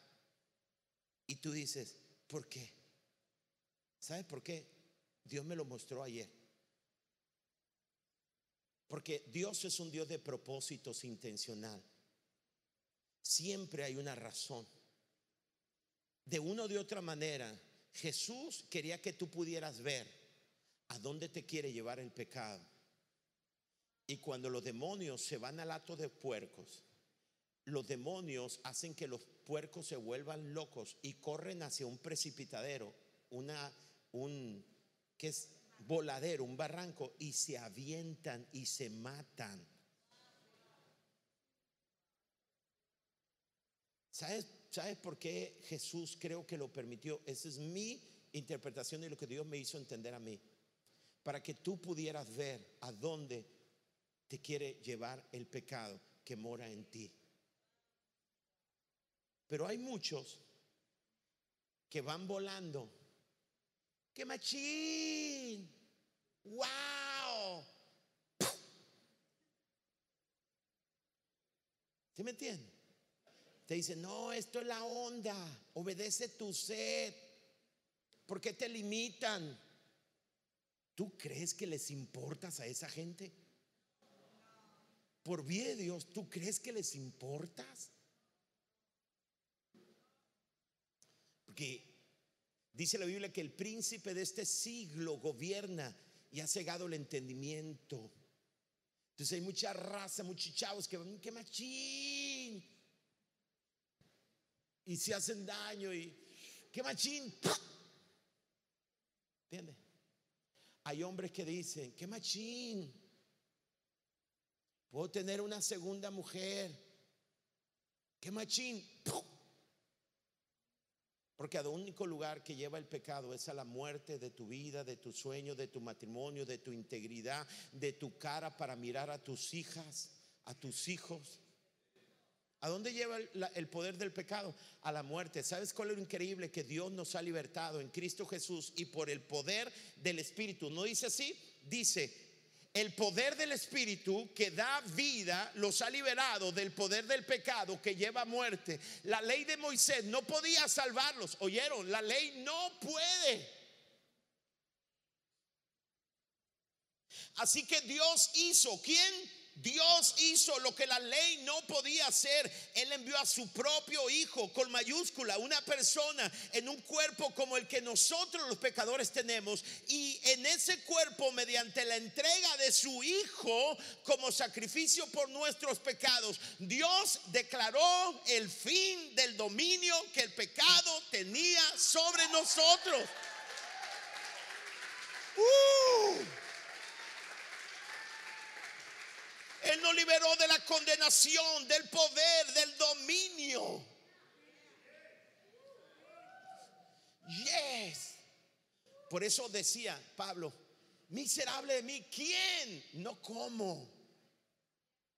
Y tú dices, ¿por qué? ¿Sabes por qué? Dios me lo mostró ayer. Porque Dios es un Dios de propósitos intencional. Siempre hay una razón. De una o de otra manera, Jesús quería que tú pudieras ver a dónde te quiere llevar el pecado. Y cuando los demonios se van al hato de puercos, los demonios hacen que los puercos se vuelvan locos y corren hacia un precipitadero, una, un, que es voladero, un barranco, y se avientan y se matan. ¿Sabes, ¿Sabes por qué Jesús creo que lo permitió? Esa es mi interpretación de lo que Dios me hizo entender a mí. Para que tú pudieras ver a dónde te quiere llevar el pecado que mora en ti. Pero hay muchos que van volando. ¡Qué machín! ¡Wow! ¿Sí me entiendes? Te dicen, no, esto es la onda, obedece tu sed. ¿Por qué te limitan? ¿Tú crees que les importas a esa gente? Por bien de Dios, ¿tú crees que les importas? Porque dice la Biblia que el príncipe de este siglo gobierna y ha cegado el entendimiento. Entonces hay mucha raza, muchos chavos que van, qué machín. Y se hacen daño y qué machín. ¿Entiendes? Hay hombres que dicen, qué machín. Puedo tener una segunda mujer. Qué machín. Porque al único lugar que lleva el pecado es a la muerte de tu vida, de tu sueño, de tu matrimonio, de tu integridad, de tu cara para mirar a tus hijas, a tus hijos. ¿A dónde lleva el, poder del pecado? A la muerte. ¿Sabes cuál es lo increíble? Que Dios nos ha libertado en Cristo Jesús y por el poder del Espíritu. ¿No dice así? Dice, el poder del Espíritu que da vida los ha liberado del poder del pecado que lleva muerte. La ley de Moisés no podía salvarlos. ¿Oyeron? La ley no puede. Así que Dios hizo. ¿Quién? Dios hizo lo que la ley no podía hacer. Él envió a su propio Hijo con mayúscula, una persona en un cuerpo como el que nosotros los pecadores tenemos. Y en ese cuerpo, mediante la entrega de su Hijo como sacrificio por nuestros pecados, Dios declaró el fin del dominio que el pecado tenía sobre nosotros. Uh. Él liberó de la condenación, del poder, del dominio. Yes. Por eso decía Pablo, miserable de mí, ¿quién? No como.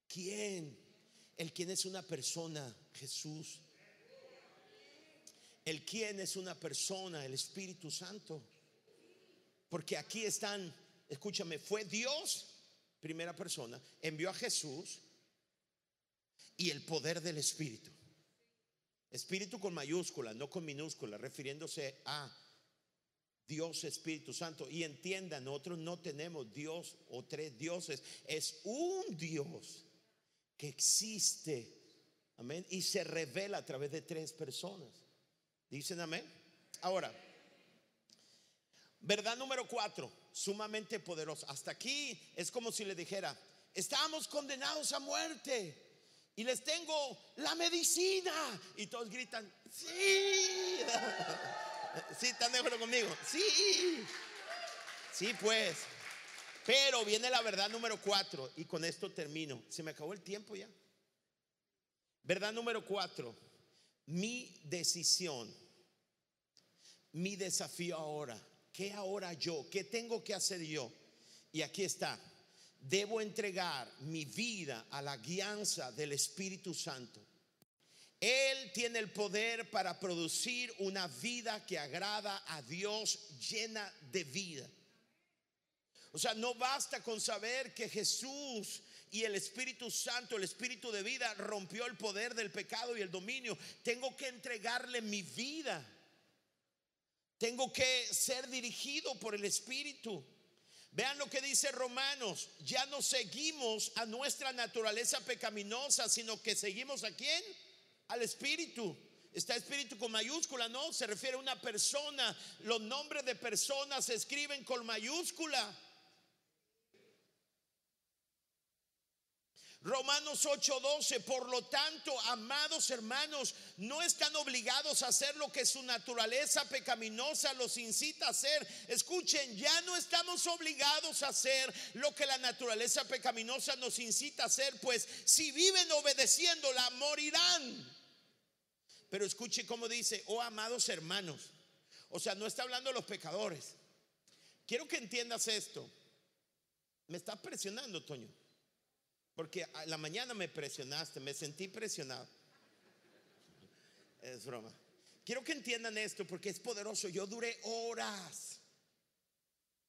¿Quién? El quien es una persona, Jesús. El quien es una persona, el Espíritu Santo. Porque aquí están, escúchame, fue Dios primera persona, envió a Jesús y el poder del Espíritu. Espíritu con mayúscula, no con minúscula, refiriéndose a Dios Espíritu Santo. Y entiendan, nosotros no tenemos Dios o tres dioses, es un Dios que existe. Amén. Y se revela a través de tres personas. Dicen amén. Ahora, verdad número cuatro sumamente poderoso. Hasta aquí es como si le dijera, estamos condenados a muerte y les tengo la medicina. Y todos gritan, sí. Sí, están de acuerdo conmigo. Sí. Sí, pues. Pero viene la verdad número cuatro y con esto termino. Se me acabó el tiempo ya. Verdad número cuatro. Mi decisión, mi desafío ahora ¿qué ahora yo? ¿Qué tengo que hacer yo? Y aquí está, debo entregar mi vida a la guianza del Espíritu Santo. Él tiene el poder para producir una vida que agrada a Dios llena de vida. O sea, no basta con saber que Jesús y el Espíritu Santo, el Espíritu de vida, rompió el poder del pecado y el dominio. Tengo que entregarle mi vida. Tengo que ser dirigido por el Espíritu. Vean lo que dice Romanos, ya no seguimos a nuestra naturaleza pecaminosa, sino que seguimos a quién? Al Espíritu. Está espíritu con mayúscula, ¿no? Se refiere a una persona. Los nombres de personas se escriben con mayúscula. Romanos 8:12, por lo tanto, amados hermanos, no están obligados a hacer lo que su naturaleza pecaminosa los incita a hacer. Escuchen, ya no estamos obligados a hacer lo que la naturaleza pecaminosa nos incita a hacer, pues si viven obedeciéndola, morirán. Pero escuche cómo dice, oh amados hermanos, o sea, no está hablando de los pecadores. Quiero que entiendas esto. Me está presionando, Toño. Porque a la mañana me presionaste, me sentí presionado. Es broma. Quiero que entiendan esto porque es poderoso. Yo duré horas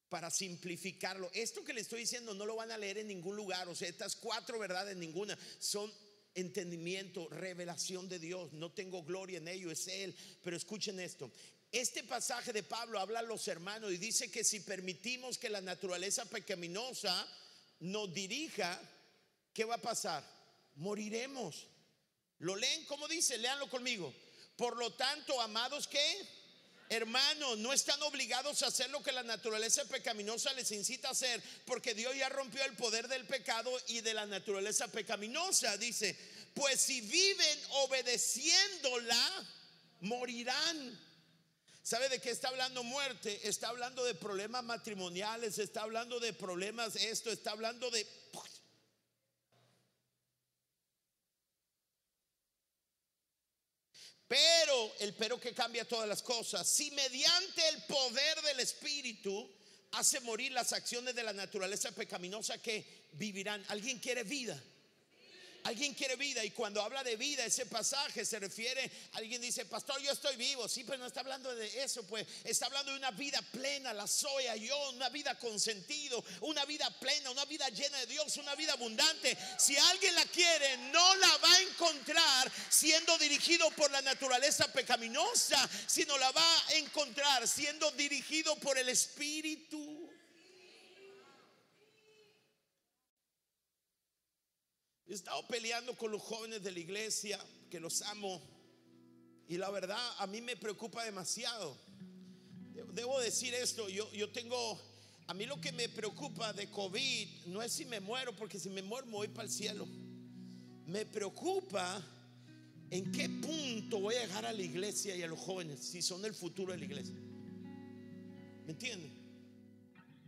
para simplificarlo. Esto que le estoy diciendo no lo van a leer en ningún lugar. O sea, estas cuatro verdades, ninguna, son entendimiento, revelación de Dios. No tengo gloria en ello, es Él. Pero escuchen esto. Este pasaje de Pablo habla a los hermanos y dice que si permitimos que la naturaleza pecaminosa nos dirija, ¿qué va a pasar? Moriremos. ¿Lo leen como dice? Leanlo conmigo. Por lo tanto, amados, ¿qué? Hermanos, no están obligados a hacer lo que la naturaleza pecaminosa les incita a hacer, porque Dios ya rompió el poder del pecado y de la naturaleza pecaminosa. Dice, pues si viven obedeciéndola, morirán. ¿Sabe de qué está hablando muerte? Está hablando de problemas matrimoniales, está hablando de problemas esto, está hablando de Pero el pero que cambia todas las cosas, si mediante el poder del Espíritu hace morir las acciones de la naturaleza pecaminosa que vivirán. ¿Alguien quiere vida? Alguien quiere vida y cuando habla de vida, ese pasaje se refiere, alguien dice, pastor, yo estoy vivo, sí, pero no está hablando de eso, pues está hablando de una vida plena, la soya, yo, una vida con sentido, una vida plena, una vida llena de Dios, una vida abundante. Si alguien la quiere, no la va a encontrar siendo dirigido por la naturaleza pecaminosa, sino la va a encontrar siendo dirigido por el Espíritu. He estado peleando con los jóvenes de la iglesia, que los amo, y la verdad a mí me preocupa demasiado. Debo decir esto, yo, yo tengo, a mí lo que me preocupa de COVID no es si me muero, porque si me muero me voy para el cielo. Me preocupa en qué punto voy a llegar a la iglesia y a los jóvenes, si son el futuro de la iglesia. ¿Me entienden?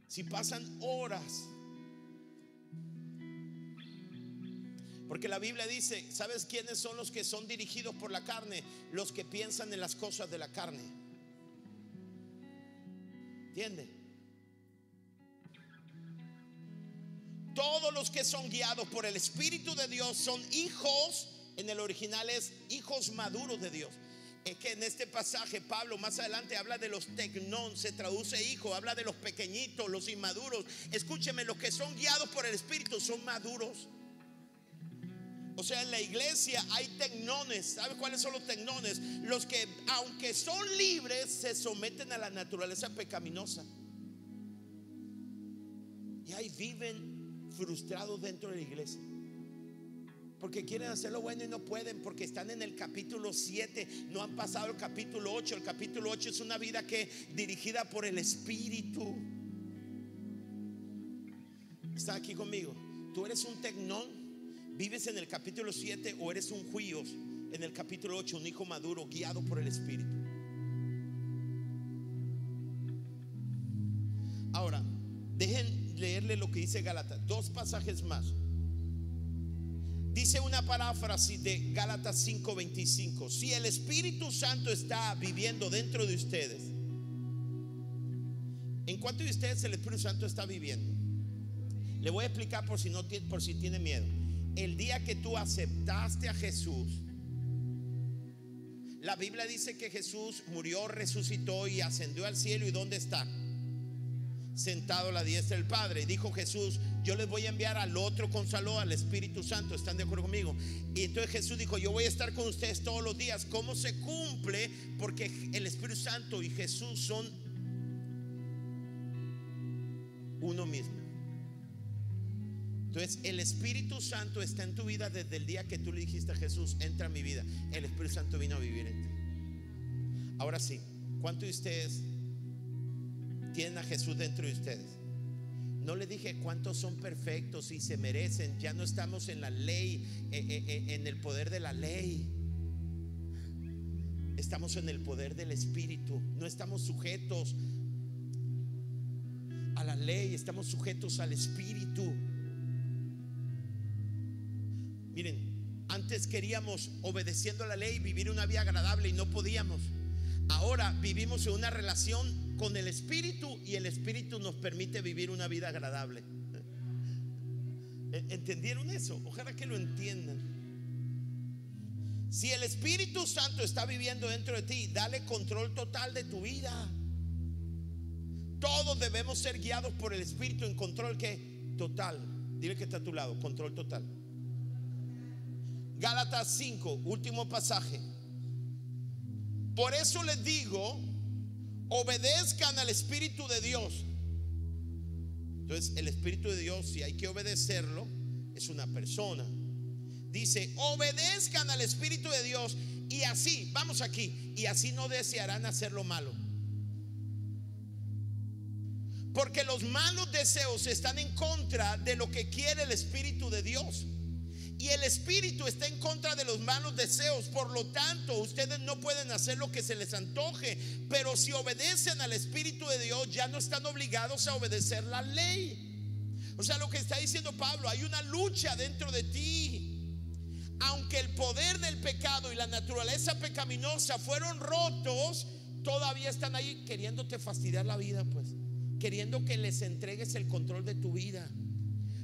Si pasan horas Porque la Biblia dice, ¿sabes quiénes son los que son dirigidos por la carne? Los que piensan en las cosas de la carne. ¿Entiende? Todos los que son guiados por el Espíritu de Dios son hijos, en el original es hijos maduros de Dios. Es que en este pasaje Pablo más adelante habla de los tecnón, se traduce hijo, habla de los pequeñitos, los inmaduros. Escúcheme, los que son guiados por el Espíritu son maduros. O sea, en la iglesia hay tecnones. ¿Sabe cuáles son los tecnones? Los que, aunque son libres, se someten a la naturaleza pecaminosa. Y ahí viven frustrados dentro de la iglesia. Porque quieren hacer lo bueno y no pueden, porque están en el capítulo 7, no han pasado el capítulo 8. El capítulo 8 es una vida que dirigida por el Espíritu. Está aquí conmigo. Tú eres un tecnón ¿Vives en el capítulo 7 o eres un juicio en el capítulo 8, un hijo maduro guiado por el Espíritu? Ahora, dejen leerle lo que dice Gálatas, dos pasajes más. Dice una paráfrasis de Gálatas 5:25, si el Espíritu Santo está viviendo dentro de ustedes, ¿en cuánto de ustedes el Espíritu Santo está viviendo? Le voy a explicar por si no por si tiene miedo el día que tú aceptaste a Jesús, la Biblia dice que Jesús murió, resucitó y ascendió al cielo. ¿Y dónde está? sentado a la diestra del Padre. Dijo Jesús, yo les voy a enviar al otro consuelo, al Espíritu Santo. ¿Están de acuerdo conmigo? Y entonces Jesús dijo, yo voy a estar con ustedes todos los días. ¿Cómo se cumple? Porque el Espíritu Santo y Jesús son uno mismo. Entonces el Espíritu Santo está en tu vida desde el día que tú le dijiste a Jesús, entra a mi vida. El Espíritu Santo vino a vivir en ti. Ahora sí, ¿cuántos de ustedes tienen a Jesús dentro de ustedes? No le dije cuántos son perfectos y se merecen. Ya no estamos en la ley, eh, eh, eh, en el poder de la ley. Estamos en el poder del Espíritu. No estamos sujetos a la ley, estamos sujetos al Espíritu. Miren, antes queríamos, obedeciendo la ley, vivir una vida agradable y no podíamos. Ahora vivimos en una relación con el Espíritu y el Espíritu nos permite vivir una vida agradable. ¿Entendieron eso? Ojalá que lo entiendan. Si el Espíritu Santo está viviendo dentro de ti, dale control total de tu vida. Todos debemos ser guiados por el Espíritu en control que total. Dile que está a tu lado, control total. Gálatas 5, último pasaje. Por eso les digo, obedezcan al Espíritu de Dios. Entonces, el Espíritu de Dios, si hay que obedecerlo, es una persona. Dice, obedezcan al Espíritu de Dios y así, vamos aquí, y así no desearán hacer lo malo. Porque los malos deseos están en contra de lo que quiere el Espíritu de Dios. Y el espíritu está en contra de los malos deseos. Por lo tanto, ustedes no pueden hacer lo que se les antoje. Pero si obedecen al espíritu de Dios, ya no están obligados a obedecer la ley. O sea, lo que está diciendo Pablo, hay una lucha dentro de ti. Aunque el poder del pecado y la naturaleza pecaminosa fueron rotos, todavía están ahí queriéndote fastidiar la vida, pues. Queriendo que les entregues el control de tu vida.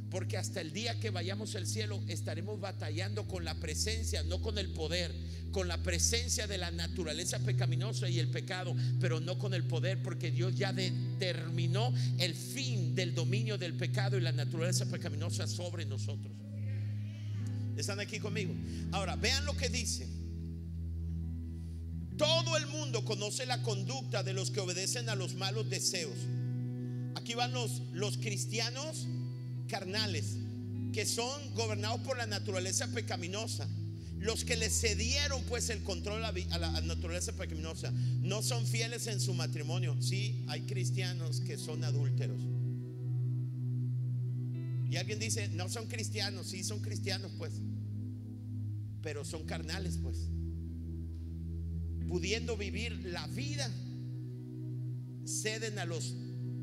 Porque hasta el día que vayamos al cielo estaremos batallando con la presencia, no con el poder, con la presencia de la naturaleza pecaminosa y el pecado, pero no con el poder, porque Dios ya determinó el fin del dominio del pecado y la naturaleza pecaminosa sobre nosotros. ¿Están aquí conmigo? Ahora, vean lo que dice. Todo el mundo conoce la conducta de los que obedecen a los malos deseos. Aquí van los, los cristianos carnales que son gobernados por la naturaleza pecaminosa. Los que le cedieron pues el control a la, naturaleza pecaminosa no son fieles en su matrimonio. Sí, hay cristianos que son adúlteros. Y alguien dice, no son cristianos, sí son cristianos pues, pero son carnales pues. Pudiendo vivir la vida, ceden a los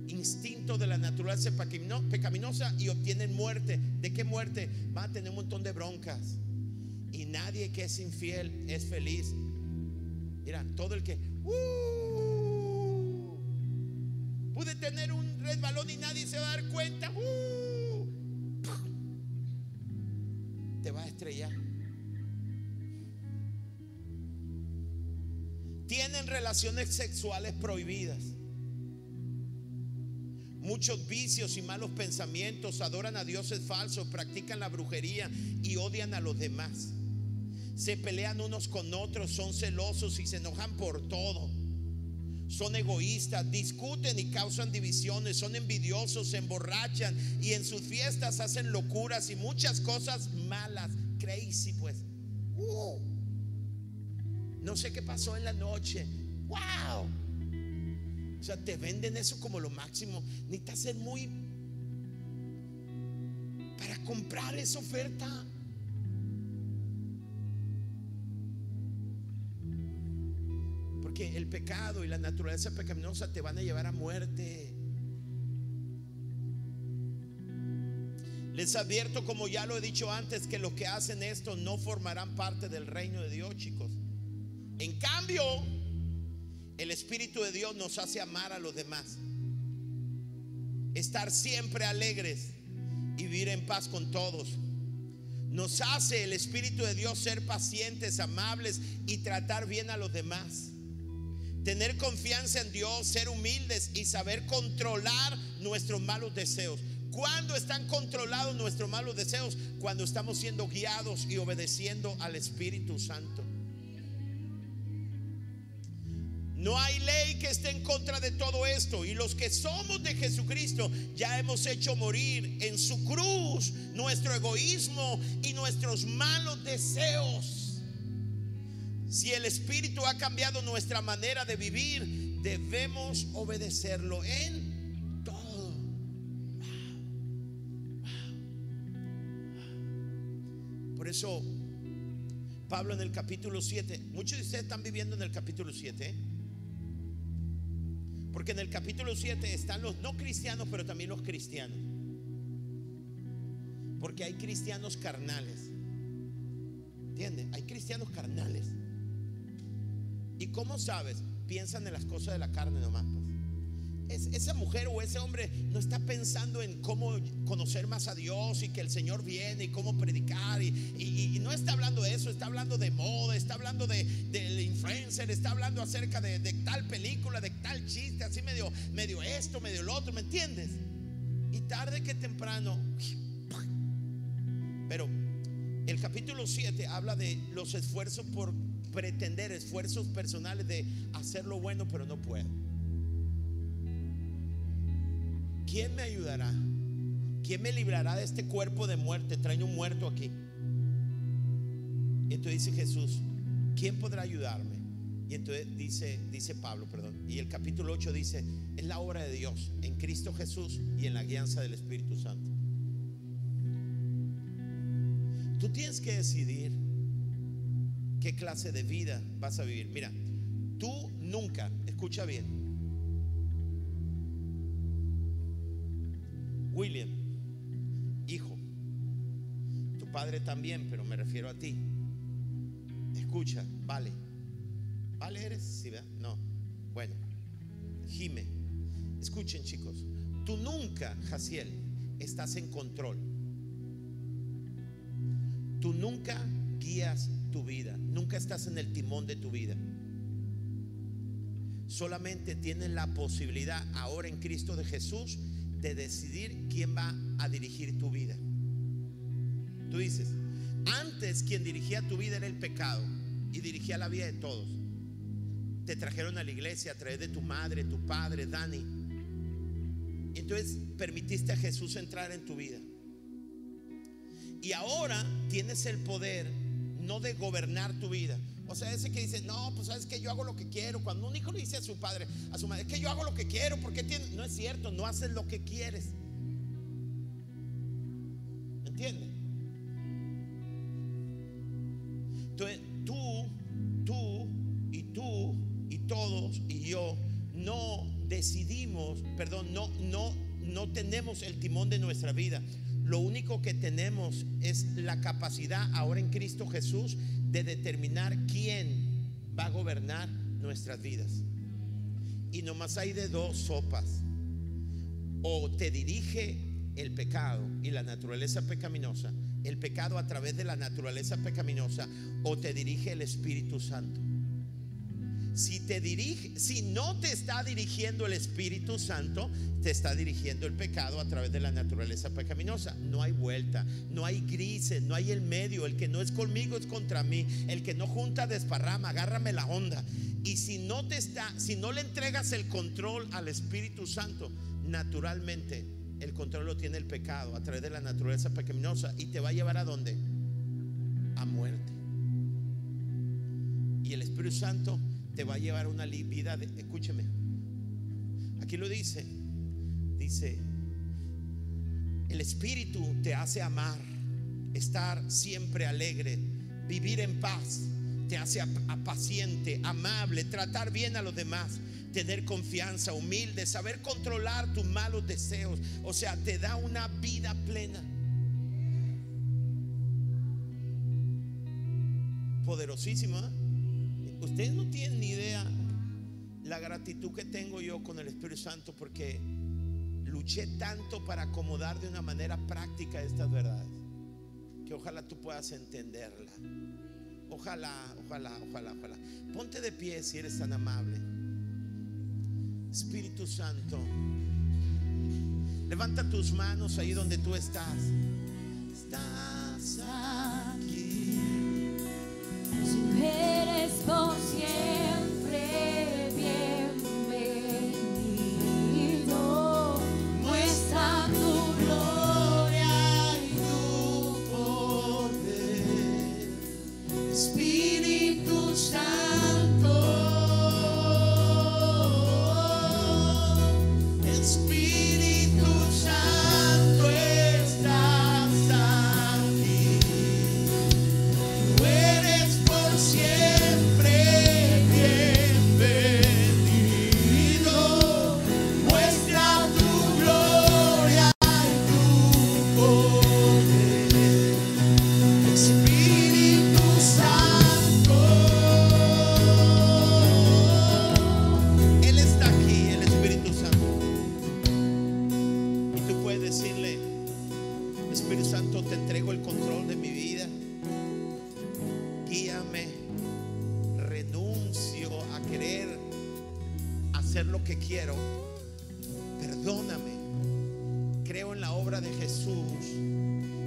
instinto de la naturaleza pecaminosa y obtienen muerte. ¿De qué muerte? Va a tener un montón de broncas. Y nadie que es infiel es feliz. Mira, todo el que uh, pude tener un resbalón y nadie se va a dar cuenta. Uh, te va a estrellar. Tienen relaciones sexuales prohibidas muchos vicios y malos pensamientos, adoran a dioses falsos, practican la brujería y odian a los demás. Se pelean unos con otros, son celosos y se enojan por todo. Son egoístas, discuten y causan divisiones, son envidiosos, se emborrachan y en sus fiestas hacen locuras y muchas cosas malas. Crazy, pues. Uh. no sé qué pasó en la noche. ¡Wow! O sea, te venden eso como lo máximo. Necesitas ser muy para comprar esa oferta. Porque el pecado y la naturaleza pecaminosa te van a llevar a muerte. Les advierto, como ya lo he dicho antes, que los que hacen esto no formarán parte del reino de Dios, chicos. En cambio, el Espíritu de Dios nos hace amar a los demás. Estar siempre alegres y vivir en paz con todos. Nos hace el Espíritu de Dios ser pacientes, amables y tratar bien a los demás. Tener confianza en Dios, ser humildes y saber controlar nuestros malos deseos. ¿Cuándo están controlados nuestros malos deseos? Cuando estamos siendo guiados y obedeciendo al Espíritu Santo. No hay ley que esté en contra de todo esto. Y los que somos de Jesucristo ya hemos hecho morir en su cruz nuestro egoísmo y nuestros malos deseos. Si el Espíritu ha cambiado nuestra manera de vivir, debemos obedecerlo en todo. Por eso, Pablo en el capítulo 7, muchos de ustedes están viviendo en el capítulo 7, ¿eh? Porque en el capítulo 7 están los no cristianos, pero también los cristianos. Porque hay cristianos carnales. ¿Entiendes? Hay cristianos carnales ¿Y cómo sabes? Piensan en las cosas de la carne nomás. Pues. Esa mujer o ese hombre no está pensando en cómo conocer más a Dios y que el Señor viene y cómo predicar. Y, no está hablando de eso, está hablando de moda, está hablando de, del influencer, está hablando acerca de, tal película, de tal chiste, así medio, medio esto, medio lo otro, ¿me entiendes? Y tarde que temprano, pero el capítulo 7 habla de los esfuerzos por pretender esfuerzos personales de hacer lo bueno, pero no puedo. ¿Quién me ayudará? ¿Quién me librará de este cuerpo de muerte? Trae un muerto aquí. Y entonces dice Jesús, ¿quién podrá ayudarme? Y entonces dice, dice Pablo, perdón. Y el capítulo 8 dice, es la obra de Dios en Cristo Jesús y en la guianza del Espíritu Santo. Tú tienes que decidir qué clase de vida vas a vivir. Mira, tú nunca, escucha bien, William, hijo, tu padre también, pero me refiero a ti. Escucha, vale. ¿Vale eres? Sí, ¿verdad? No. Bueno, Jime, escuchen chicos, tú nunca, Jaciel, estás en control. Tú nunca guías tu vida, nunca estás en el timón de tu vida. Solamente tienes la posibilidad ahora en Cristo de Jesús de decidir quién va a dirigir tu vida. Tú dices, antes quien dirigía tu vida era el pecado y dirigía la vida de todos. Te trajeron a la iglesia a través de tu madre, tu padre, Dani. Entonces permitiste a Jesús entrar en tu vida. Y ahora tienes el poder no de gobernar tu vida. O sea, ese que dice, no, pues sabes que yo hago lo que quiero. Cuando un hijo le dice a su padre, a su madre, es que yo hago lo que quiero, porque tiene? No es cierto, no haces lo que quieres. ¿Entiendes? Entonces, tú, tú y tú y todos y yo no decidimos, perdón, no, no, no tenemos el timón de nuestra vida. Lo único que tenemos es la capacidad ahora en Cristo Jesús de determinar quién va a gobernar nuestras vidas. Y nomás hay de dos sopas. O te dirige el pecado y la naturaleza pecaminosa, el pecado a través de la naturaleza pecaminosa, o te dirige el Espíritu Santo. Si te dirige, si no te está dirigiendo el Espíritu Santo, te está dirigiendo el pecado a través de la naturaleza pecaminosa. No hay vuelta, no hay grises, no hay el medio. El que no es conmigo es contra mí. El que no junta desparrama, agárrame la onda. Y si no te está, si no le entregas el control al Espíritu Santo, naturalmente el control lo tiene el pecado a través de la naturaleza pecaminosa y te va a llevar a dónde? A muerte. Y el Espíritu Santo te va a llevar una vida de, escúcheme, aquí lo dice, dice, el Espíritu te hace amar, estar siempre alegre, vivir en paz, te hace paciente, amable, tratar bien a los demás, tener confianza, humilde, saber controlar tus malos deseos, o sea, te da una vida plena. Poderosísima. ¿eh? Ustedes no tienen ni idea la gratitud que tengo yo con el Espíritu Santo porque luché tanto para acomodar de una manera práctica estas verdades. Que ojalá tú puedas entenderla. Ojalá, ojalá, ojalá, ojalá. Ponte de pie si eres tan amable. Espíritu Santo. Levanta tus manos ahí donde tú estás. Estás. Tú eres por siempre Perdóname. Creo en la obra de Jesús.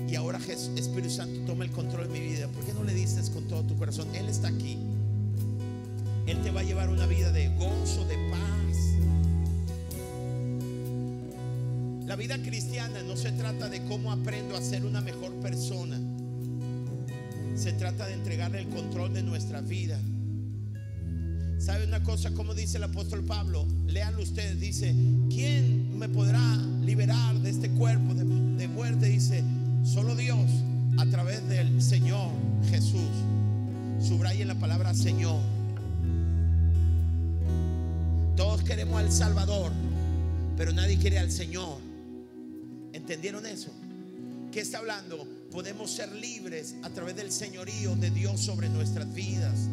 Y ahora Espíritu Santo toma el control de mi vida. ¿Por qué no le dices con todo tu corazón? Él está aquí. Él te va a llevar una vida de gozo, de paz. La vida cristiana no se trata de cómo aprendo a ser una mejor persona. Se trata de entregarle el control de nuestra vida. ¿Sabe una cosa? Como dice el apóstol Pablo, léanlo ustedes, dice, ¿quién me podrá liberar de este cuerpo de, muerte? Dice, solo Dios a través del Señor Jesús. Subrayen la palabra Señor. Todos queremos al Salvador, pero nadie quiere al Señor. ¿Entendieron eso? ¿Qué está hablando? Podemos ser libres a través del señorío de Dios sobre nuestras vidas.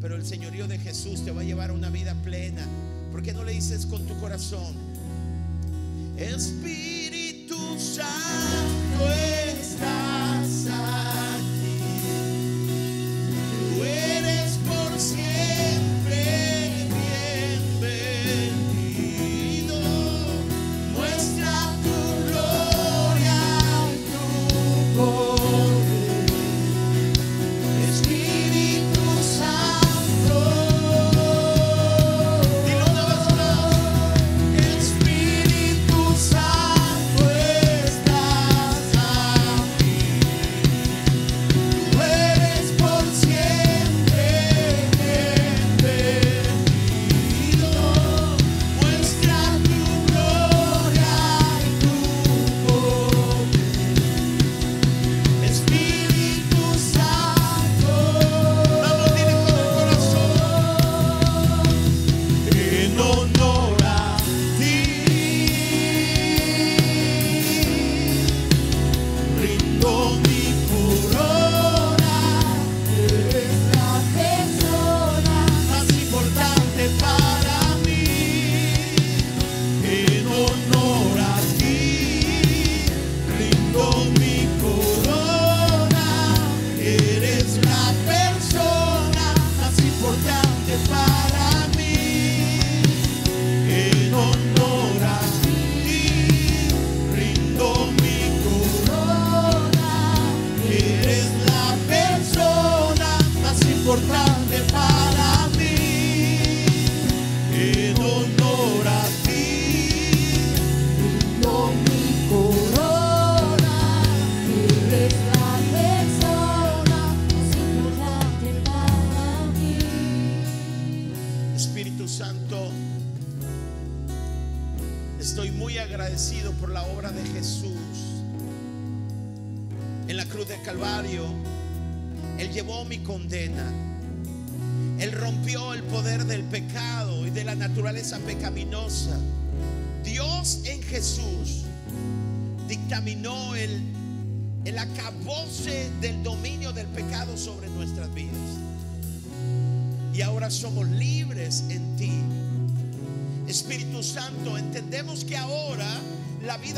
Pero el señorío de Jesús te va a llevar a una vida plena. ¿Por qué no le dices con tu corazón? Espíritu Santo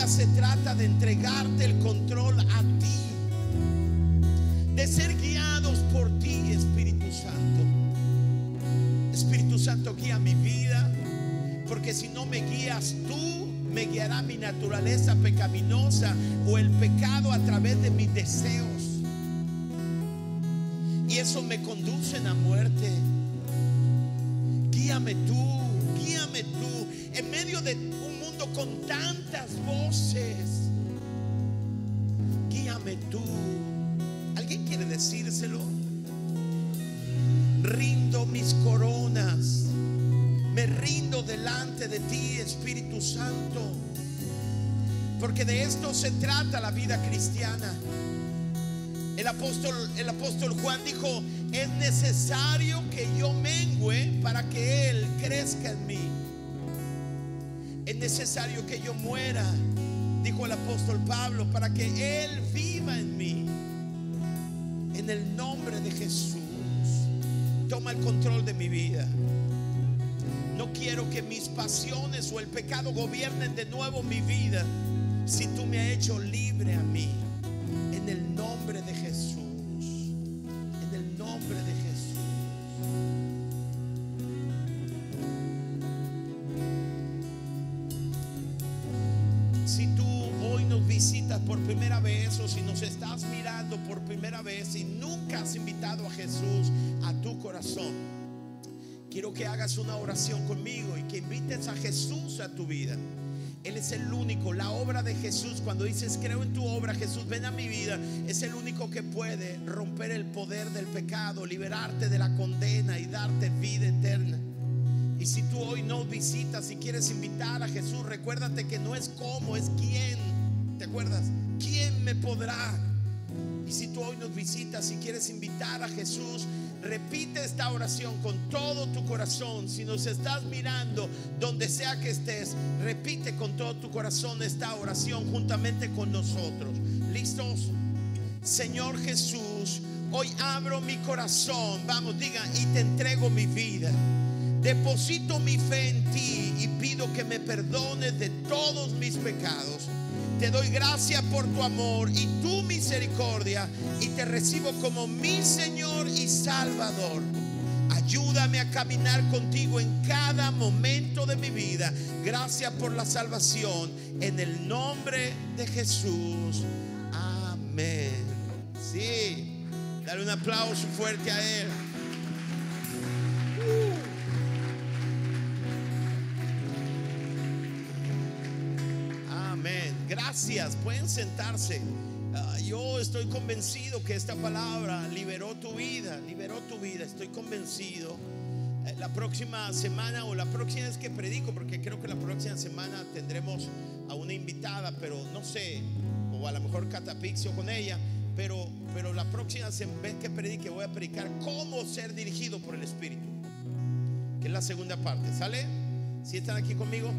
se trata de entregarte el control a ti, de ser guiados por ti, Espíritu Santo. Espíritu Santo, guía mi vida, porque si no me guías tú, me guiará mi naturaleza pecaminosa o el pecado a través de mis deseos. Y eso me conduce a muerte. Guíame tú, guíame tú, en medio de un mundo con tantas voces. Guíame tú. ¿Alguien quiere decírselo? Rindo mis coronas. Me rindo delante de ti, Espíritu Santo. Porque de esto se trata la vida cristiana. El apóstol, el apóstol Juan dijo, es necesario que yo mengüe para que Él crezca en mí. Es necesario que yo muera, dijo el apóstol Pablo, para que Él viva en mí. En el nombre de Jesús, toma el control de mi vida. No quiero que mis pasiones o el pecado gobiernen de nuevo mi vida si tú me has hecho libre a mí. El único, la obra de Jesús, cuando dices creo en tu obra, Jesús, ven a mi vida, es el único que puede romper el poder del pecado, liberarte de la condena y darte vida eterna. Y si tú hoy no visitas y quieres invitar a Jesús, recuérdate que no es cómo, es quién. ¿Te acuerdas? ¿Quién me podrá? Y si tú hoy nos visitas y quieres invitar a Jesús, repite esta oración con todo tu corazón. Si nos estás mirando, donde sea que estés, repite con todo tu corazón esta oración juntamente con nosotros. ¿Listos? Señor Jesús, hoy abro mi corazón, vamos, diga, y te entrego mi vida. Deposito mi fe en ti y pido que me perdones de todos mis pecados. Te doy gracias por tu amor y tu misericordia y te recibo como mi Señor y Salvador. Ayúdame a caminar contigo en cada momento de mi vida. Gracias por la salvación. En el nombre de Jesús. Amén. Sí. Dale un aplauso fuerte a Él. Amén. Pueden sentarse. Ah, yo estoy convencido que esta palabra liberó tu vida, liberó tu vida. Estoy convencido. Eh, La próxima semana o la próxima vez que predico, porque creo que la próxima semana tendremos a una invitada, pero no sé, o a lo mejor catapixio con ella, pero, pero la próxima vez que predique voy a predicar cómo ser dirigido por el Espíritu, que es la segunda parte, ¿sale? Si están aquí conmigo?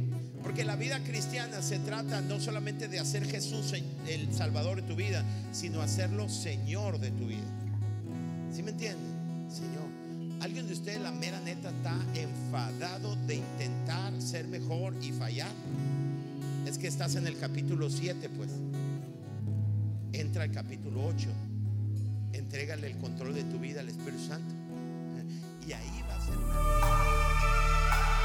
Porque la vida cristiana se trata no solamente de hacer Jesús el Salvador de tu vida, sino hacerlo Señor de tu vida. ¿Sí me entienden? Señor. ¿Alguien de ustedes, la mera neta, está enfadado de intentar ser mejor y fallar? Es que estás en el capítulo 7, pues. Entra al capítulo 8. Entrégale el control de tu vida al Espíritu Santo. Y ahí va a ser.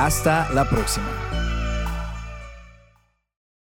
Hasta la próxima.